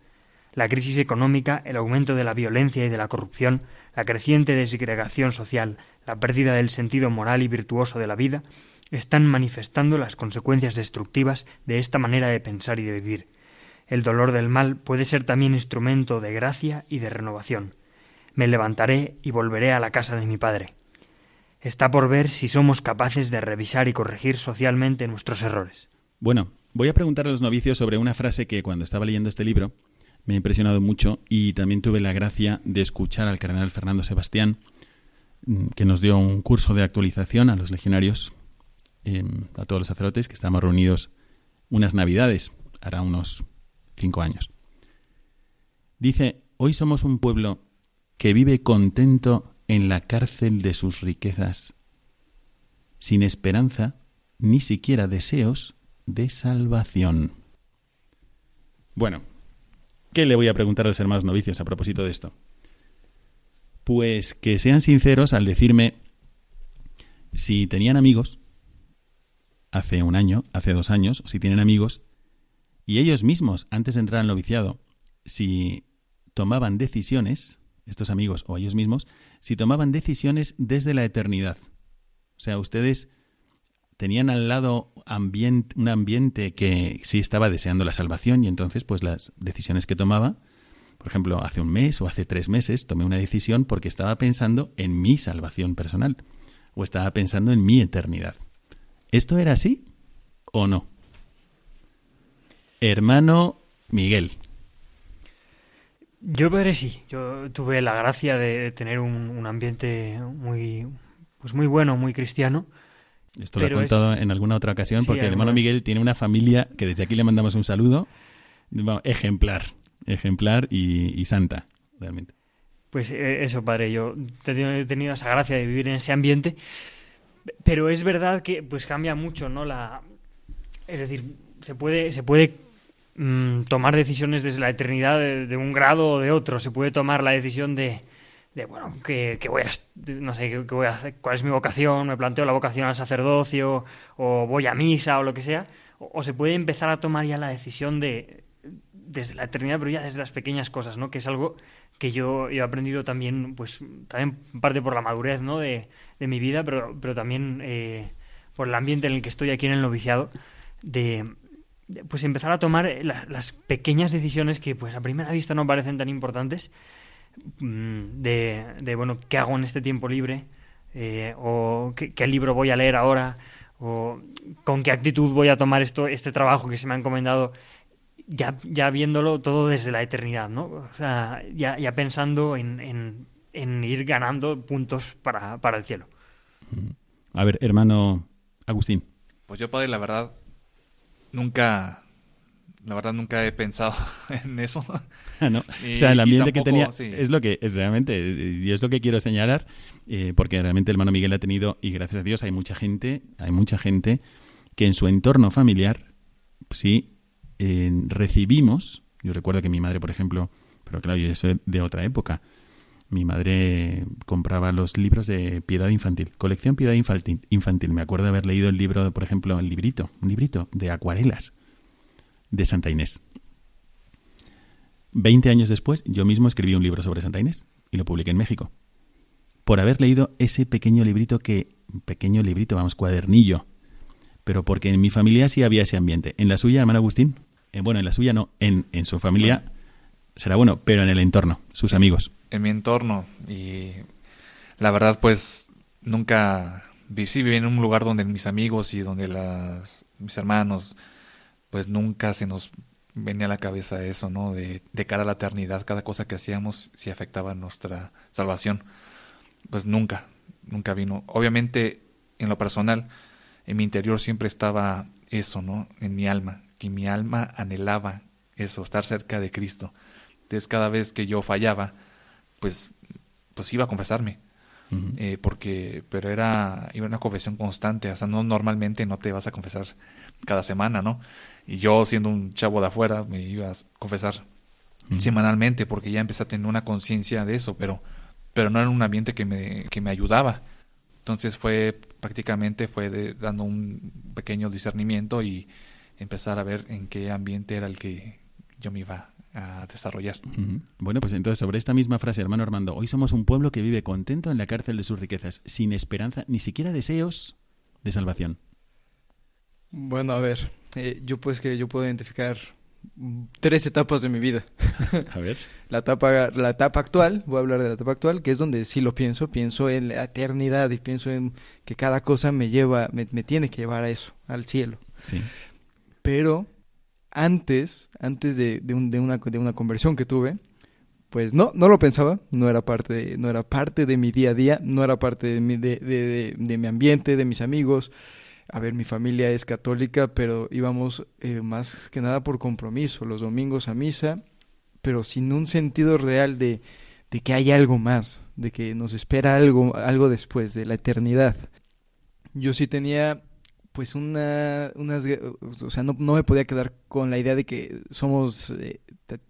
La crisis económica, el aumento de la violencia y de la corrupción, la creciente desegregación social, la pérdida del sentido moral y virtuoso de la vida, están manifestando las consecuencias destructivas de esta manera de pensar y de vivir. El dolor del mal puede ser también instrumento de gracia y de renovación. Me levantaré y volveré a la casa de mi Padre. Está por ver si somos capaces de revisar y corregir socialmente nuestros errores. Bueno, voy a preguntar a los novicios sobre una frase que cuando estaba leyendo este libro me ha impresionado mucho y también tuve la gracia de escuchar al cardenal Fernando Sebastián, mm, que nos dio un curso de actualización a los legionarios, em, a todos los sacerdotes que estamos reunidos unas navidades, hará unos cinco años. Dice, hoy somos un pueblo que vive contento en la cárcel de sus riquezas, sin esperanza ni siquiera deseos de salvación. Bueno, ¿qué le voy a preguntar a los hermanos novicios a propósito de esto? Pues que sean sinceros al decirme si tenían amigos hace un año, hace dos años, si tienen amigos y ellos mismos, antes de entrar al noviciado, si tomaban decisiones, estos amigos o ellos mismos, si tomaban decisiones desde la eternidad. O sea, ustedes tenían al lado un ambiente que sí estaba deseando la salvación y entonces pues las decisiones que tomaba, por ejemplo, hace un mes o hace tres meses tomé una decisión porque estaba pensando en mi salvación personal o estaba pensando en mi eternidad. ¿Esto era así o no? Hermano Miguel. Yo veré sí. Yo tuve la gracia de tener un, ambiente muy, pues muy bueno, muy cristiano. Esto lo he contado en alguna otra ocasión porque el hermano Miguel tiene una familia que desde aquí le mandamos un saludo ejemplar, ejemplar y, santa, realmente. Pues eh, eso, padre, yo he tenido esa gracia de vivir en ese ambiente, pero es verdad que pues cambia mucho, ¿no? La, es decir, se puede, se puede Mm, tomar decisiones desde la eternidad de, un grado o de otro. Se puede tomar la decisión de, de bueno, que, voy a, no sé, que, voy a hacer, cuál es mi vocación, me planteo la vocación al sacerdocio, o voy a misa, o lo que sea. O, se puede empezar a tomar ya la decisión de, desde la eternidad, pero ya desde las pequeñas cosas, ¿no? Que es algo que yo he aprendido también, pues, también parte por la madurez, ¿no? De, de mi vida, pero, pero también eh, por el ambiente en el que estoy aquí en el noviciado, de pues empezar a tomar las pequeñas decisiones que pues a primera vista no parecen tan importantes mm, de, de bueno qué hago en este tiempo libre eh, o qué, libro voy a leer ahora o con qué actitud voy a tomar esto este trabajo que se me ha encomendado ya, ya viéndolo todo desde la eternidad no o sea ya, ya pensando en, en, en ir ganando puntos para, para el cielo. A ver hermano Agustín. Pues yo padre la verdad nunca, la verdad nunca he pensado en eso. No. o sea, el ambiente que tenía es lo que es realmente, y es lo que quiero señalar, eh, porque realmente el hermano Miguel ha tenido, y gracias a Dios hay mucha gente, hay mucha gente que en su entorno familiar, sí, recibimos, yo recuerdo que mi madre, por ejemplo, pero claro, yo eso de otra época, mi madre compraba los libros de piedad infantil, colección piedad infantil, infantil. Me acuerdo de haber leído el libro, por ejemplo, el librito, un librito de acuarelas de Santa Inés. Veinte años después, yo mismo escribí un libro sobre Santa Inés y lo publiqué en México. Por haber leído ese pequeño librito que, pequeño librito, vamos, cuadernillo, pero porque en mi familia sí había ese ambiente. En la suya, hermano Agustín, eh, bueno, en la suya no, en, en su familia será bueno, pero en el entorno, sus amigos en mi entorno y la verdad pues nunca viví en un lugar donde mis amigos y donde las mis hermanos pues nunca se nos venía a la cabeza eso, ¿no? De, de cara a la eternidad, cada cosa que hacíamos si afectaba nuestra salvación. Pues nunca, nunca vino. Obviamente, en lo personal, en mi interior siempre estaba eso, ¿no? En mi alma, que mi alma anhelaba eso, estar cerca de Cristo. Entonces, cada vez que yo fallaba, pues, pues iba a confesarme. Eh, porque, pero era, iba una confesión constante, o sea, no normalmente no te vas a confesar cada semana, ¿no? Y yo siendo un chavo de afuera me iba a confesar semanalmente porque ya empecé a tener una conciencia de eso, pero, pero no era un ambiente que me, que me ayudaba. Entonces fue prácticamente fue de, dando un pequeño discernimiento y empezar a ver en qué ambiente era el que yo me iba a desarrollar. Bueno, pues entonces sobre esta misma frase, hermano Armando, hoy somos un pueblo que vive contento en la cárcel de sus riquezas, sin esperanza, ni siquiera deseos de salvación. Bueno, a ver, eh, yo pues que yo puedo identificar tres etapas de mi vida. A ver. La etapa, la etapa actual, voy a hablar de la etapa actual, que es donde sí lo pienso, pienso en la eternidad y pienso en que cada cosa me lleva, me, me tiene que llevar a eso, al cielo. Sí. Pero antes, antes de, de, un- de una, de una conversión que tuve, pues no, no lo pensaba, no era parte de, no era parte de mi día a día, no era parte de mi, de, de- de- mi ambiente, de mis amigos. A ver, mi familia es católica, pero íbamos eh, más que nada por compromiso, los domingos a misa, pero sin un sentido real de, de que hay algo más, de que nos espera algo, algo después, de la eternidad. Yo sí tenía pues una, unas, o sea, no, no me podía quedar con la idea de que somos, eh,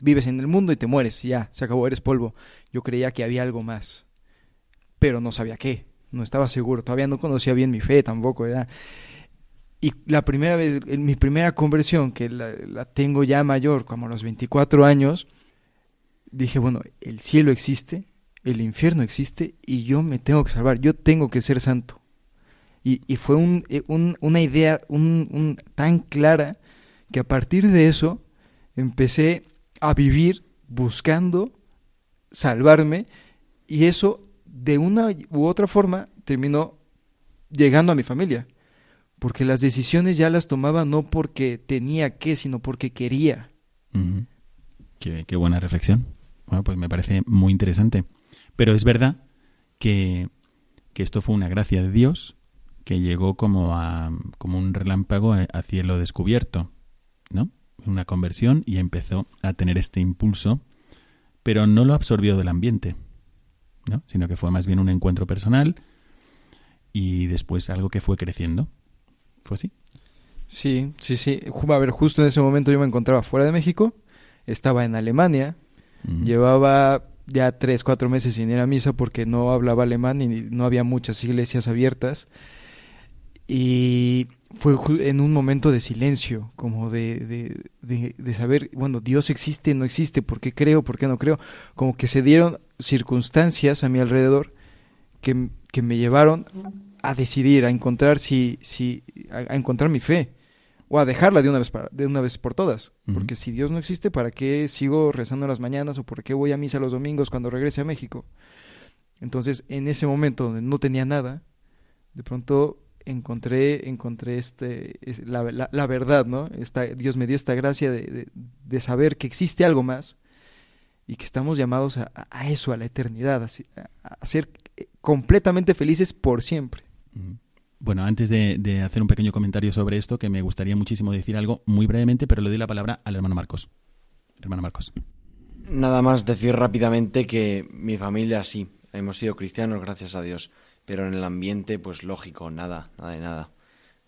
vives en el mundo y te mueres, ya, se acabó, eres polvo. Yo creía que había algo más, pero no sabía qué, no estaba seguro, todavía no conocía bien mi fe tampoco, era... Y la primera vez, en mi primera conversión, que la, la tengo ya mayor, como a los 24 años, dije, bueno, el cielo existe, el infierno existe y yo me tengo que salvar, yo tengo que ser santo. Y, fue un, eh, un- una idea tan clara que a partir de eso empecé a vivir buscando salvarme y eso de una u otra forma terminó llegando a mi familia. Porque las decisiones ya las tomaba no porque tenía que, sino porque quería. Qué, qué buena reflexión. Bueno, pues me parece muy interesante. Pero es verdad que, que esto fue una gracia de Dios que llegó como, a, como un relámpago a, a cielo descubierto, ¿no? Una conversión y empezó a tener este impulso, pero no lo absorbió del ambiente, ¿no? Sino que fue más bien un encuentro personal y después algo que fue creciendo. ¿Fue así? Sí, sí, sí. A ver, justo en ese momento yo me encontraba fuera de México, estaba en Alemania, llevaba ya tres, cuatro meses sin ir a misa porque no hablaba alemán y no había muchas iglesias abiertas. Y fue en un momento de silencio, como de, de, de, de saber, bueno, Dios existe, no existe, ¿por qué creo, por qué no creo? Como que se dieron circunstancias a mi alrededor que, que me llevaron a decidir, a encontrar si, si, a, a encontrar mi fe o a dejarla de una vez para- de una vez por todas, porque si Dios no existe, ¿para qué sigo rezando las mañanas o por qué voy a misa los domingos cuando regrese a México? Entonces, en ese momento donde no tenía nada, de pronto encontré encontré este es- la, la- la verdad, ¿no? Esta, Dios me dio esta gracia de, de- de saber que existe algo más y que estamos llamados a, a- eso, a la eternidad, a, a- ser eh, completamente felices por siempre. Bueno, antes de, de hacer un pequeño comentario sobre esto, que me gustaría muchísimo decir algo muy brevemente, pero le doy la palabra al hermano Marcos. Hermano Marcos. Nada más decir rápidamente que mi familia sí, hemos sido cristianos, gracias a Dios, pero en el ambiente, pues lógico, nada, nada de nada.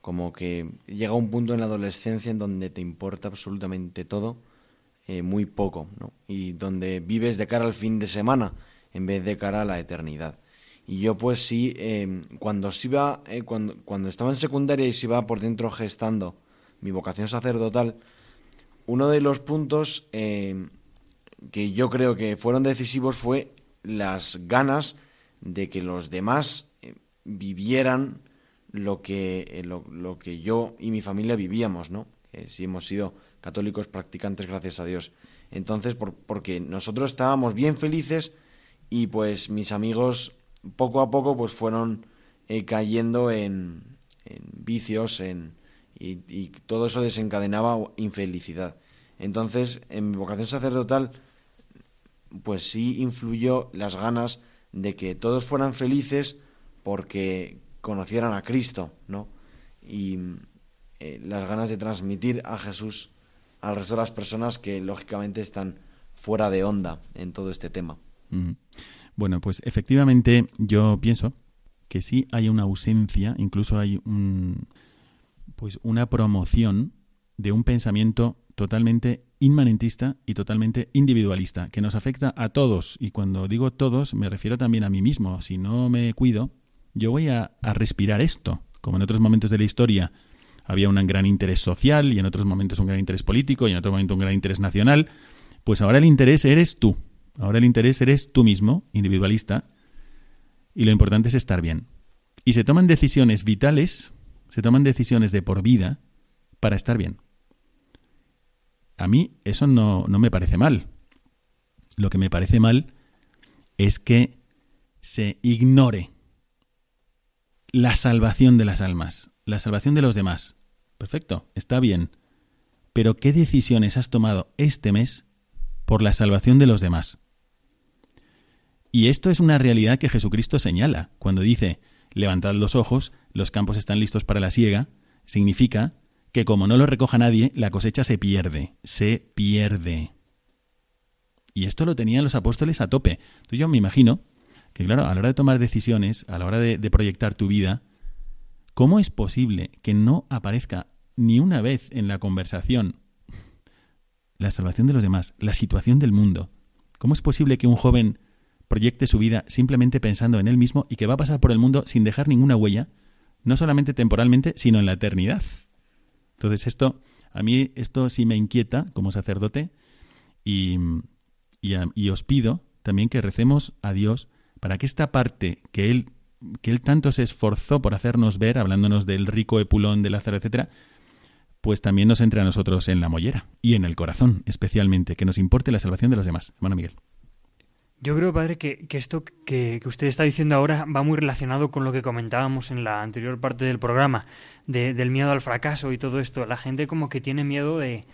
Como que llega un punto en la adolescencia en donde te importa absolutamente todo, eh, muy poco, ¿no? Y donde vives de cara al fin de semana en vez de cara a la eternidad. Y yo pues sí, eh, cuando, se iba, eh, cuando, cuando estaba en secundaria y se iba por dentro gestando mi vocación sacerdotal, uno de los puntos eh, que yo creo que fueron decisivos fue las ganas de que los demás eh, vivieran lo que, eh, lo, lo que yo y mi familia vivíamos, ¿no? Que sí hemos sido católicos practicantes, gracias a Dios. Entonces, por- porque nosotros estábamos bien felices y pues mis amigos poco a poco pues fueron eh, cayendo en, en vicios en, y, y todo eso desencadenaba infelicidad. Entonces, en mi vocación sacerdotal, pues sí influyó las ganas de que todos fueran felices porque conocieran a Cristo, ¿no? Y eh, las ganas de transmitir a Jesús al resto de las personas que lógicamente están fuera de onda en todo este tema. Bueno, pues efectivamente yo pienso que sí hay una ausencia, incluso hay un, pues una promoción de un pensamiento totalmente inmanentista y totalmente individualista, que nos afecta a todos. Y cuando digo todos, me refiero también a mí mismo. Si no me cuido, yo voy a, respirar esto. Como en otros momentos de la historia había un gran interés social y en otros momentos un gran interés político y en otro momento un gran interés nacional, pues ahora el interés eres tú. Ahora el interés eres tú mismo, individualista, y lo importante es estar bien. Y se toman decisiones vitales, se toman decisiones de por vida para estar bien. A mí eso no, no me parece mal. Lo que me parece mal es que se ignore la salvación de las almas, la salvación de los demás. Perfecto, está bien. Pero ¿qué decisiones has tomado este mes por la salvación de los demás? Y esto es una realidad que Jesucristo señala cuando dice, levantad los ojos, los campos están listos para la siega, significa que como no lo recoja nadie, la cosecha se pierde, se pierde. Y esto lo tenían los apóstoles a tope. Entonces yo me imagino que, claro, a la hora de tomar decisiones, a la hora de, de proyectar tu vida, ¿cómo es posible que no aparezca ni una vez en la conversación la salvación de los demás, la situación del mundo? ¿Cómo es posible que un joven proyecte su vida simplemente pensando en él mismo y que va a pasar por el mundo sin dejar ninguna huella, no solamente temporalmente, sino en la eternidad. Entonces esto, a mí esto sí me inquieta como sacerdote y, y, os pido también que recemos a Dios para que esta parte que Él, que él tanto se esforzó por hacernos ver, hablándonos del rico epulón de Lázaro, etcétera, pues también nos entre a nosotros en la mollera y en el corazón, especialmente, que nos importe la salvación de los demás. Hermano Miguel. Yo creo, padre, que, esto que, usted está diciendo ahora va muy relacionado con lo que comentábamos en la anterior parte del programa, del miedo al fracaso y todo esto. La gente como que tiene miedo de,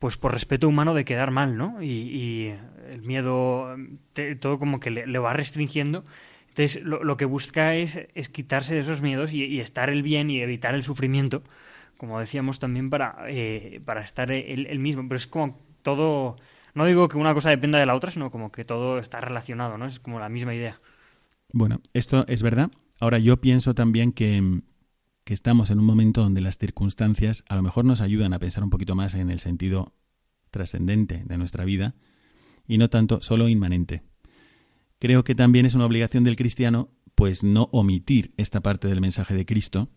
pues por respeto humano, de quedar mal, ¿no? Y, el miedo, todo como que le, va restringiendo. Entonces, lo, que busca es, es, quitarse de esos miedos y, estar el bien y evitar el sufrimiento, como decíamos también, para, eh, para estar el mismo. Pero es como todo no digo que una cosa dependa de la otra, sino como que todo está relacionado, ¿no? Es como la misma idea. Bueno, esto es verdad. Ahora yo pienso también que, que estamos en un momento donde las circunstancias a lo mejor nos ayudan a pensar un poquito más en el sentido trascendente de nuestra vida y no tanto solo inmanente. Creo que también es una obligación del cristiano pues no omitir esta parte del mensaje de Cristo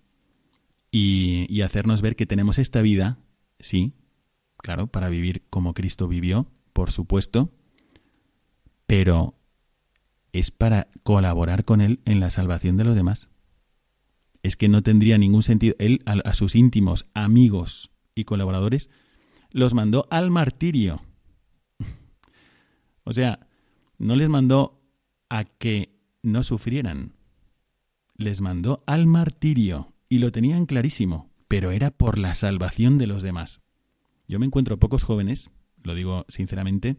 y, y hacernos ver que tenemos esta vida, sí, claro, para vivir como Cristo vivió, por supuesto, pero es para colaborar con Él en la salvación de los demás. Es que no tendría ningún sentido. Él a, sus íntimos amigos y colaboradores los mandó al martirio. o sea, no les mandó a que no sufrieran. Les mandó al martirio y lo tenían clarísimo, pero era por la salvación de los demás. Yo me encuentro pocos jóvenes lo digo sinceramente,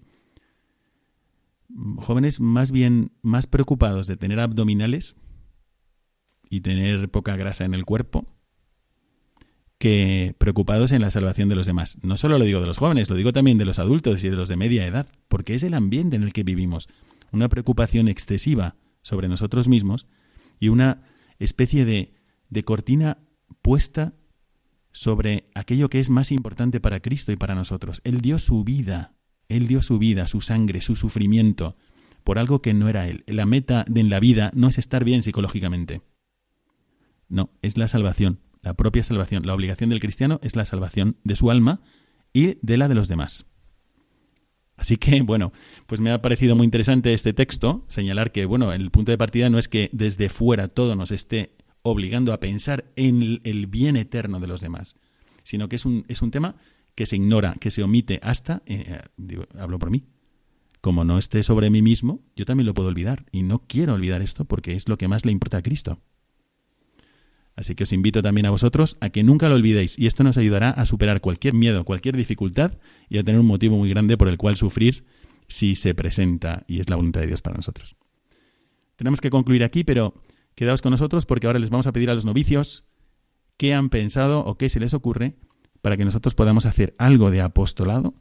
jóvenes más bien más preocupados de tener abdominales y tener poca grasa en el cuerpo que preocupados en la salvación de los demás. No solo lo digo de los jóvenes, lo digo también de los adultos y de los de media edad, porque es el ambiente en el que vivimos, una preocupación excesiva sobre nosotros mismos y una especie de, de cortina puesta sobre aquello que es más importante para Cristo y para nosotros. Él dio su vida, Él dio su vida, su sangre, su sufrimiento, por algo que no era Él. La meta de en la vida no es estar bien psicológicamente. No, es la salvación, la propia salvación. La obligación del cristiano es la salvación de su alma y de la de los demás. Así que, bueno, pues me ha parecido muy interesante este texto, señalar que, bueno, el punto de partida no es que desde fuera todo nos esté obligando a pensar en el bien eterno de los demás, sino que es un, es un tema que se ignora, que se omite hasta, eh, eh, hablo por mí, como no esté sobre mí mismo, yo también lo puedo olvidar. Y no quiero olvidar esto porque es lo que más le importa a Cristo. Así que os invito también a vosotros a que nunca lo olvidéis y esto nos ayudará a superar cualquier miedo, cualquier dificultad y a tener un motivo muy grande por el cual sufrir si se presenta y es la voluntad de Dios para nosotros. Tenemos que concluir aquí, pero Quedaos con nosotros porque ahora les vamos a pedir a los novicios qué han pensado o qué se les ocurre para que nosotros podamos hacer algo de apostolado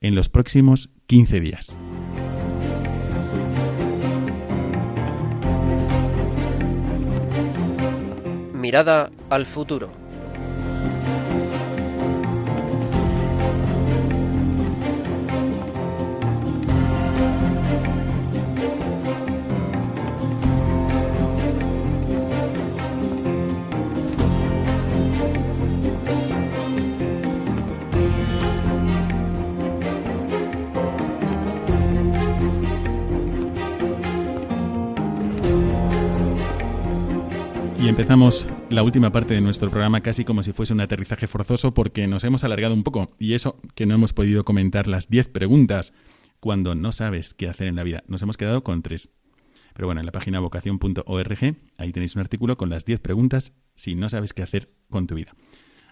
en los próximos 15 días. Mirada al futuro. Empezamos la última parte de nuestro programa casi como si fuese un aterrizaje forzoso porque nos hemos alargado un poco y eso que no hemos podido comentar las 10 preguntas cuando no sabes qué hacer en la vida. Nos hemos quedado con tres. Pero bueno, en la página vocación.org ahí tenéis un artículo con las 10 preguntas si no sabes qué hacer con tu vida.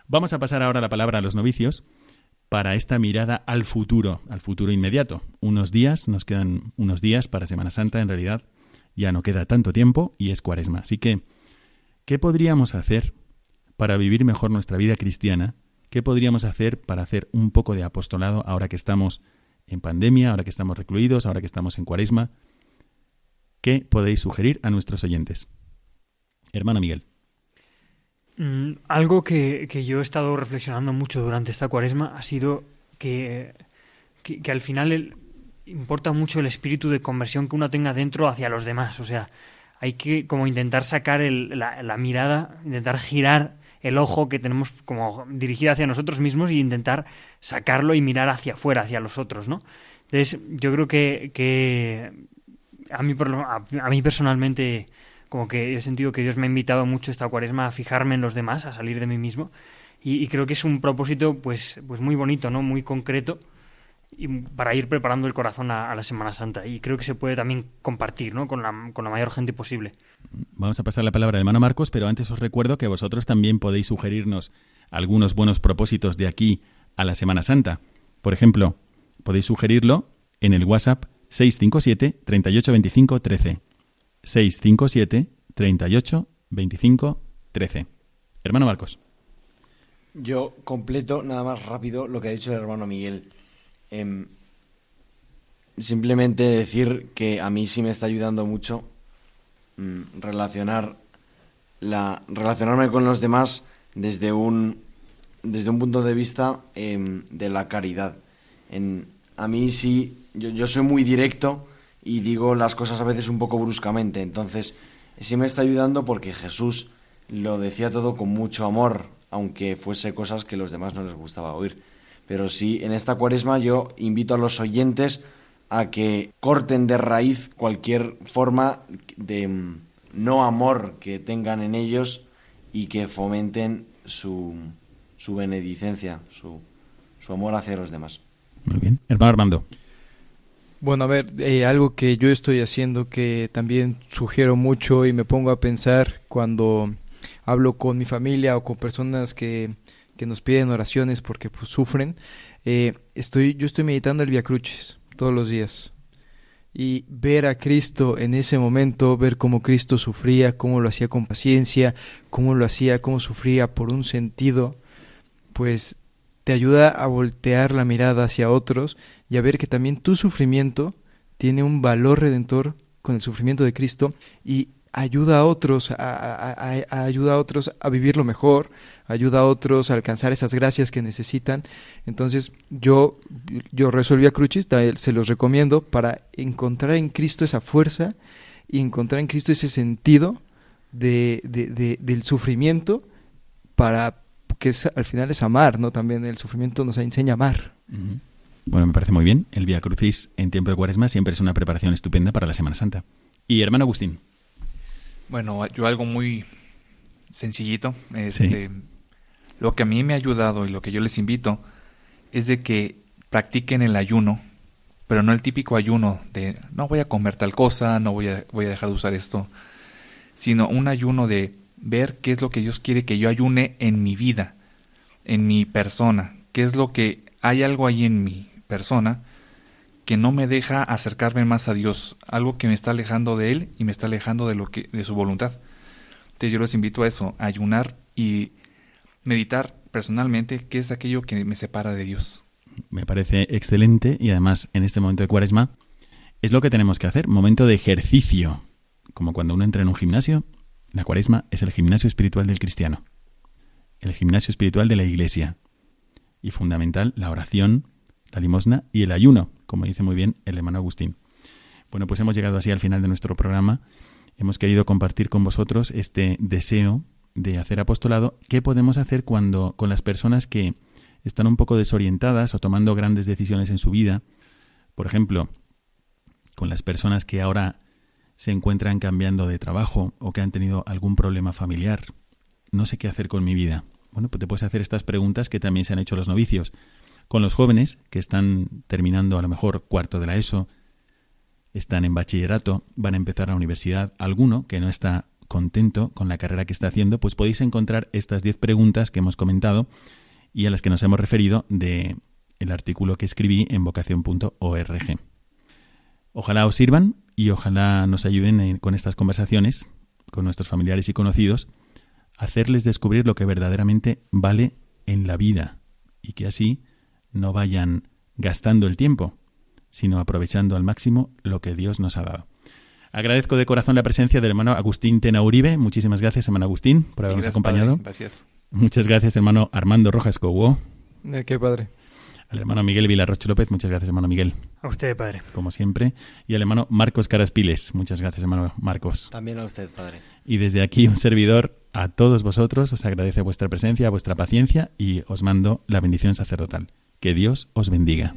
Vamos a pasar ahora la palabra a los novicios para esta mirada al futuro, al futuro inmediato. Unos días, nos quedan unos días para Semana Santa en realidad. Ya no queda tanto tiempo y es cuaresma. Así que, ¿qué podríamos hacer para vivir mejor nuestra vida cristiana? ¿Qué podríamos hacer para hacer un poco de apostolado ahora que estamos en pandemia, ahora que estamos recluidos, ahora que estamos en cuaresma? ¿Qué podéis sugerir a nuestros oyentes? Hermano Miguel. Mm, algo que, yo he estado reflexionando mucho durante esta cuaresma ha sido que, que, al final importa mucho el espíritu de conversión que uno tenga dentro hacia los demás. O sea, hay que como intentar sacar la, la, mirada, intentar girar el ojo que tenemos como dirigido hacia nosotros mismos y intentar sacarlo y mirar hacia afuera, hacia los otros, ¿no? Entonces, yo creo que, que a mí, a, mí personalmente, como que he sentido que Dios me ha invitado mucho esta cuaresma a fijarme en los demás, a salir de mí mismo. Y, creo que es un propósito pues, pues muy bonito, ¿no? Muy concreto y para ir preparando el corazón a, la Semana Santa. Y creo que se puede también compartir ¿no? con, la, con la mayor gente posible. Vamos a pasar la palabra al hermano Marcos, pero antes os recuerdo que vosotros también podéis sugerirnos algunos buenos propósitos de aquí a la Semana Santa. Por ejemplo, podéis sugerirlo en el WhatsApp 657 38 25 13. 657 38 25 13. Hermano Marcos. Yo completo nada más rápido lo que ha dicho el hermano Miguel. Em, simplemente decir que a mí sí me está ayudando mucho mm, relacionar la relacionarme con los demás desde un desde un punto de vista em, de la caridad. En, a mí sí yo, soy muy directo y digo las cosas a veces un poco bruscamente. Entonces, sí me está ayudando porque Jesús lo decía todo con mucho amor, aunque fuese cosas que los demás no les gustaba oír. Pero sí, en esta cuaresma yo invito a los oyentes a que corten de raíz cualquier forma de mm, no amor que tengan en ellos y que fomenten su, su benedicencia, su, su amor hacia los demás. Muy bien. Hermano Armando. Bueno, a ver, eh, algo que yo estoy haciendo que también sugiero mucho y me pongo a pensar cuando hablo con mi familia o con personas que, que nos piden oraciones porque pues, sufren, eh, estoy, yo estoy meditando el Via Crucis todos los días. Y ver a Cristo en ese momento, ver cómo Cristo sufría, cómo lo hacía con paciencia, cómo lo hacía, cómo sufría por un sentido, pues te ayuda a voltear la mirada hacia otros y a ver que también tu sufrimiento tiene un valor redentor con el sufrimiento de Cristo y ayuda a otros a, ayuda a otros a vivirlo mejor, ayuda a otros a alcanzar esas gracias que necesitan. Entonces, yo yo resolví a Crucis, se los recomiendo para encontrar en Cristo esa fuerza y encontrar en Cristo ese sentido de, de, del sufrimiento para que al final es amar, ¿no? También el sufrimiento nos enseña a amar. Bueno, me parece muy bien. El Vía Crucis en tiempo de cuaresma siempre es una preparación estupenda para la Semana Santa. Y hermano Agustín. Bueno, yo algo muy sencillito. Este, Lo que a mí me ha ayudado y lo que yo les invito es de que practiquen el ayuno, pero no el típico ayuno de no voy a comer tal cosa, no voy a, voy a dejar de usar esto, sino un ayuno de ver qué es lo que Dios quiere que yo ayune en mi vida, en mi persona, qué es lo que hay algo ahí en mi persona que no me deja acercarme más a Dios, algo que me está alejando de Él y me está alejando de, lo que, de su voluntad. Entonces yo los invito a eso, a ayunar y meditar personalmente qué es aquello que me separa de Dios. Me parece excelente y además en este momento de cuaresma es lo que tenemos que hacer, momento de ejercicio, como cuando uno entra en un gimnasio la cuaresma es el gimnasio espiritual del cristiano, el gimnasio espiritual de la iglesia. Y fundamental, la oración, la limosna y el ayuno, como dice muy bien el hermano Agustín. Bueno, pues hemos llegado así al final de nuestro programa. Hemos querido compartir con vosotros este deseo de hacer apostolado. ¿Qué podemos hacer cuando con las personas que están un poco desorientadas o tomando grandes decisiones en su vida? Por ejemplo, con las personas que ahora se encuentran cambiando de trabajo o que han tenido algún problema familiar. No sé qué hacer con mi vida. Bueno, pues te puedes hacer estas preguntas que también se han hecho los novicios. Con los jóvenes que están terminando a lo mejor cuarto de la ESO, están en bachillerato, van a empezar la universidad, alguno que no está contento con la carrera que está haciendo, pues podéis encontrar estas 10 preguntas que hemos comentado y a las que nos hemos referido de el artículo que escribí en vocación.org. Ojalá os sirvan y ojalá nos ayuden con estas conversaciones con nuestros familiares y conocidos a hacerles descubrir lo que verdaderamente vale en la vida y que así no vayan gastando el tiempo, sino aprovechando al máximo lo que Dios nos ha dado. Agradezco de corazón la presencia del hermano Agustín Tenauribe. Muchísimas gracias, hermano Agustín, por habernos acompañado. Gracias. Muchas gracias, hermano Armando Rojas Cobo. ¿De qué padre? Al hermano Miguel Vilarroche López, muchas gracias, hermano Miguel. A usted, padre. Como siempre. Y al hermano Marcos Caraspiles, muchas gracias, hermano Marcos. También a usted, padre. Y desde aquí, un servidor, a todos vosotros, os agradece vuestra presencia, vuestra paciencia y os mando la bendición sacerdotal. Que Dios os bendiga.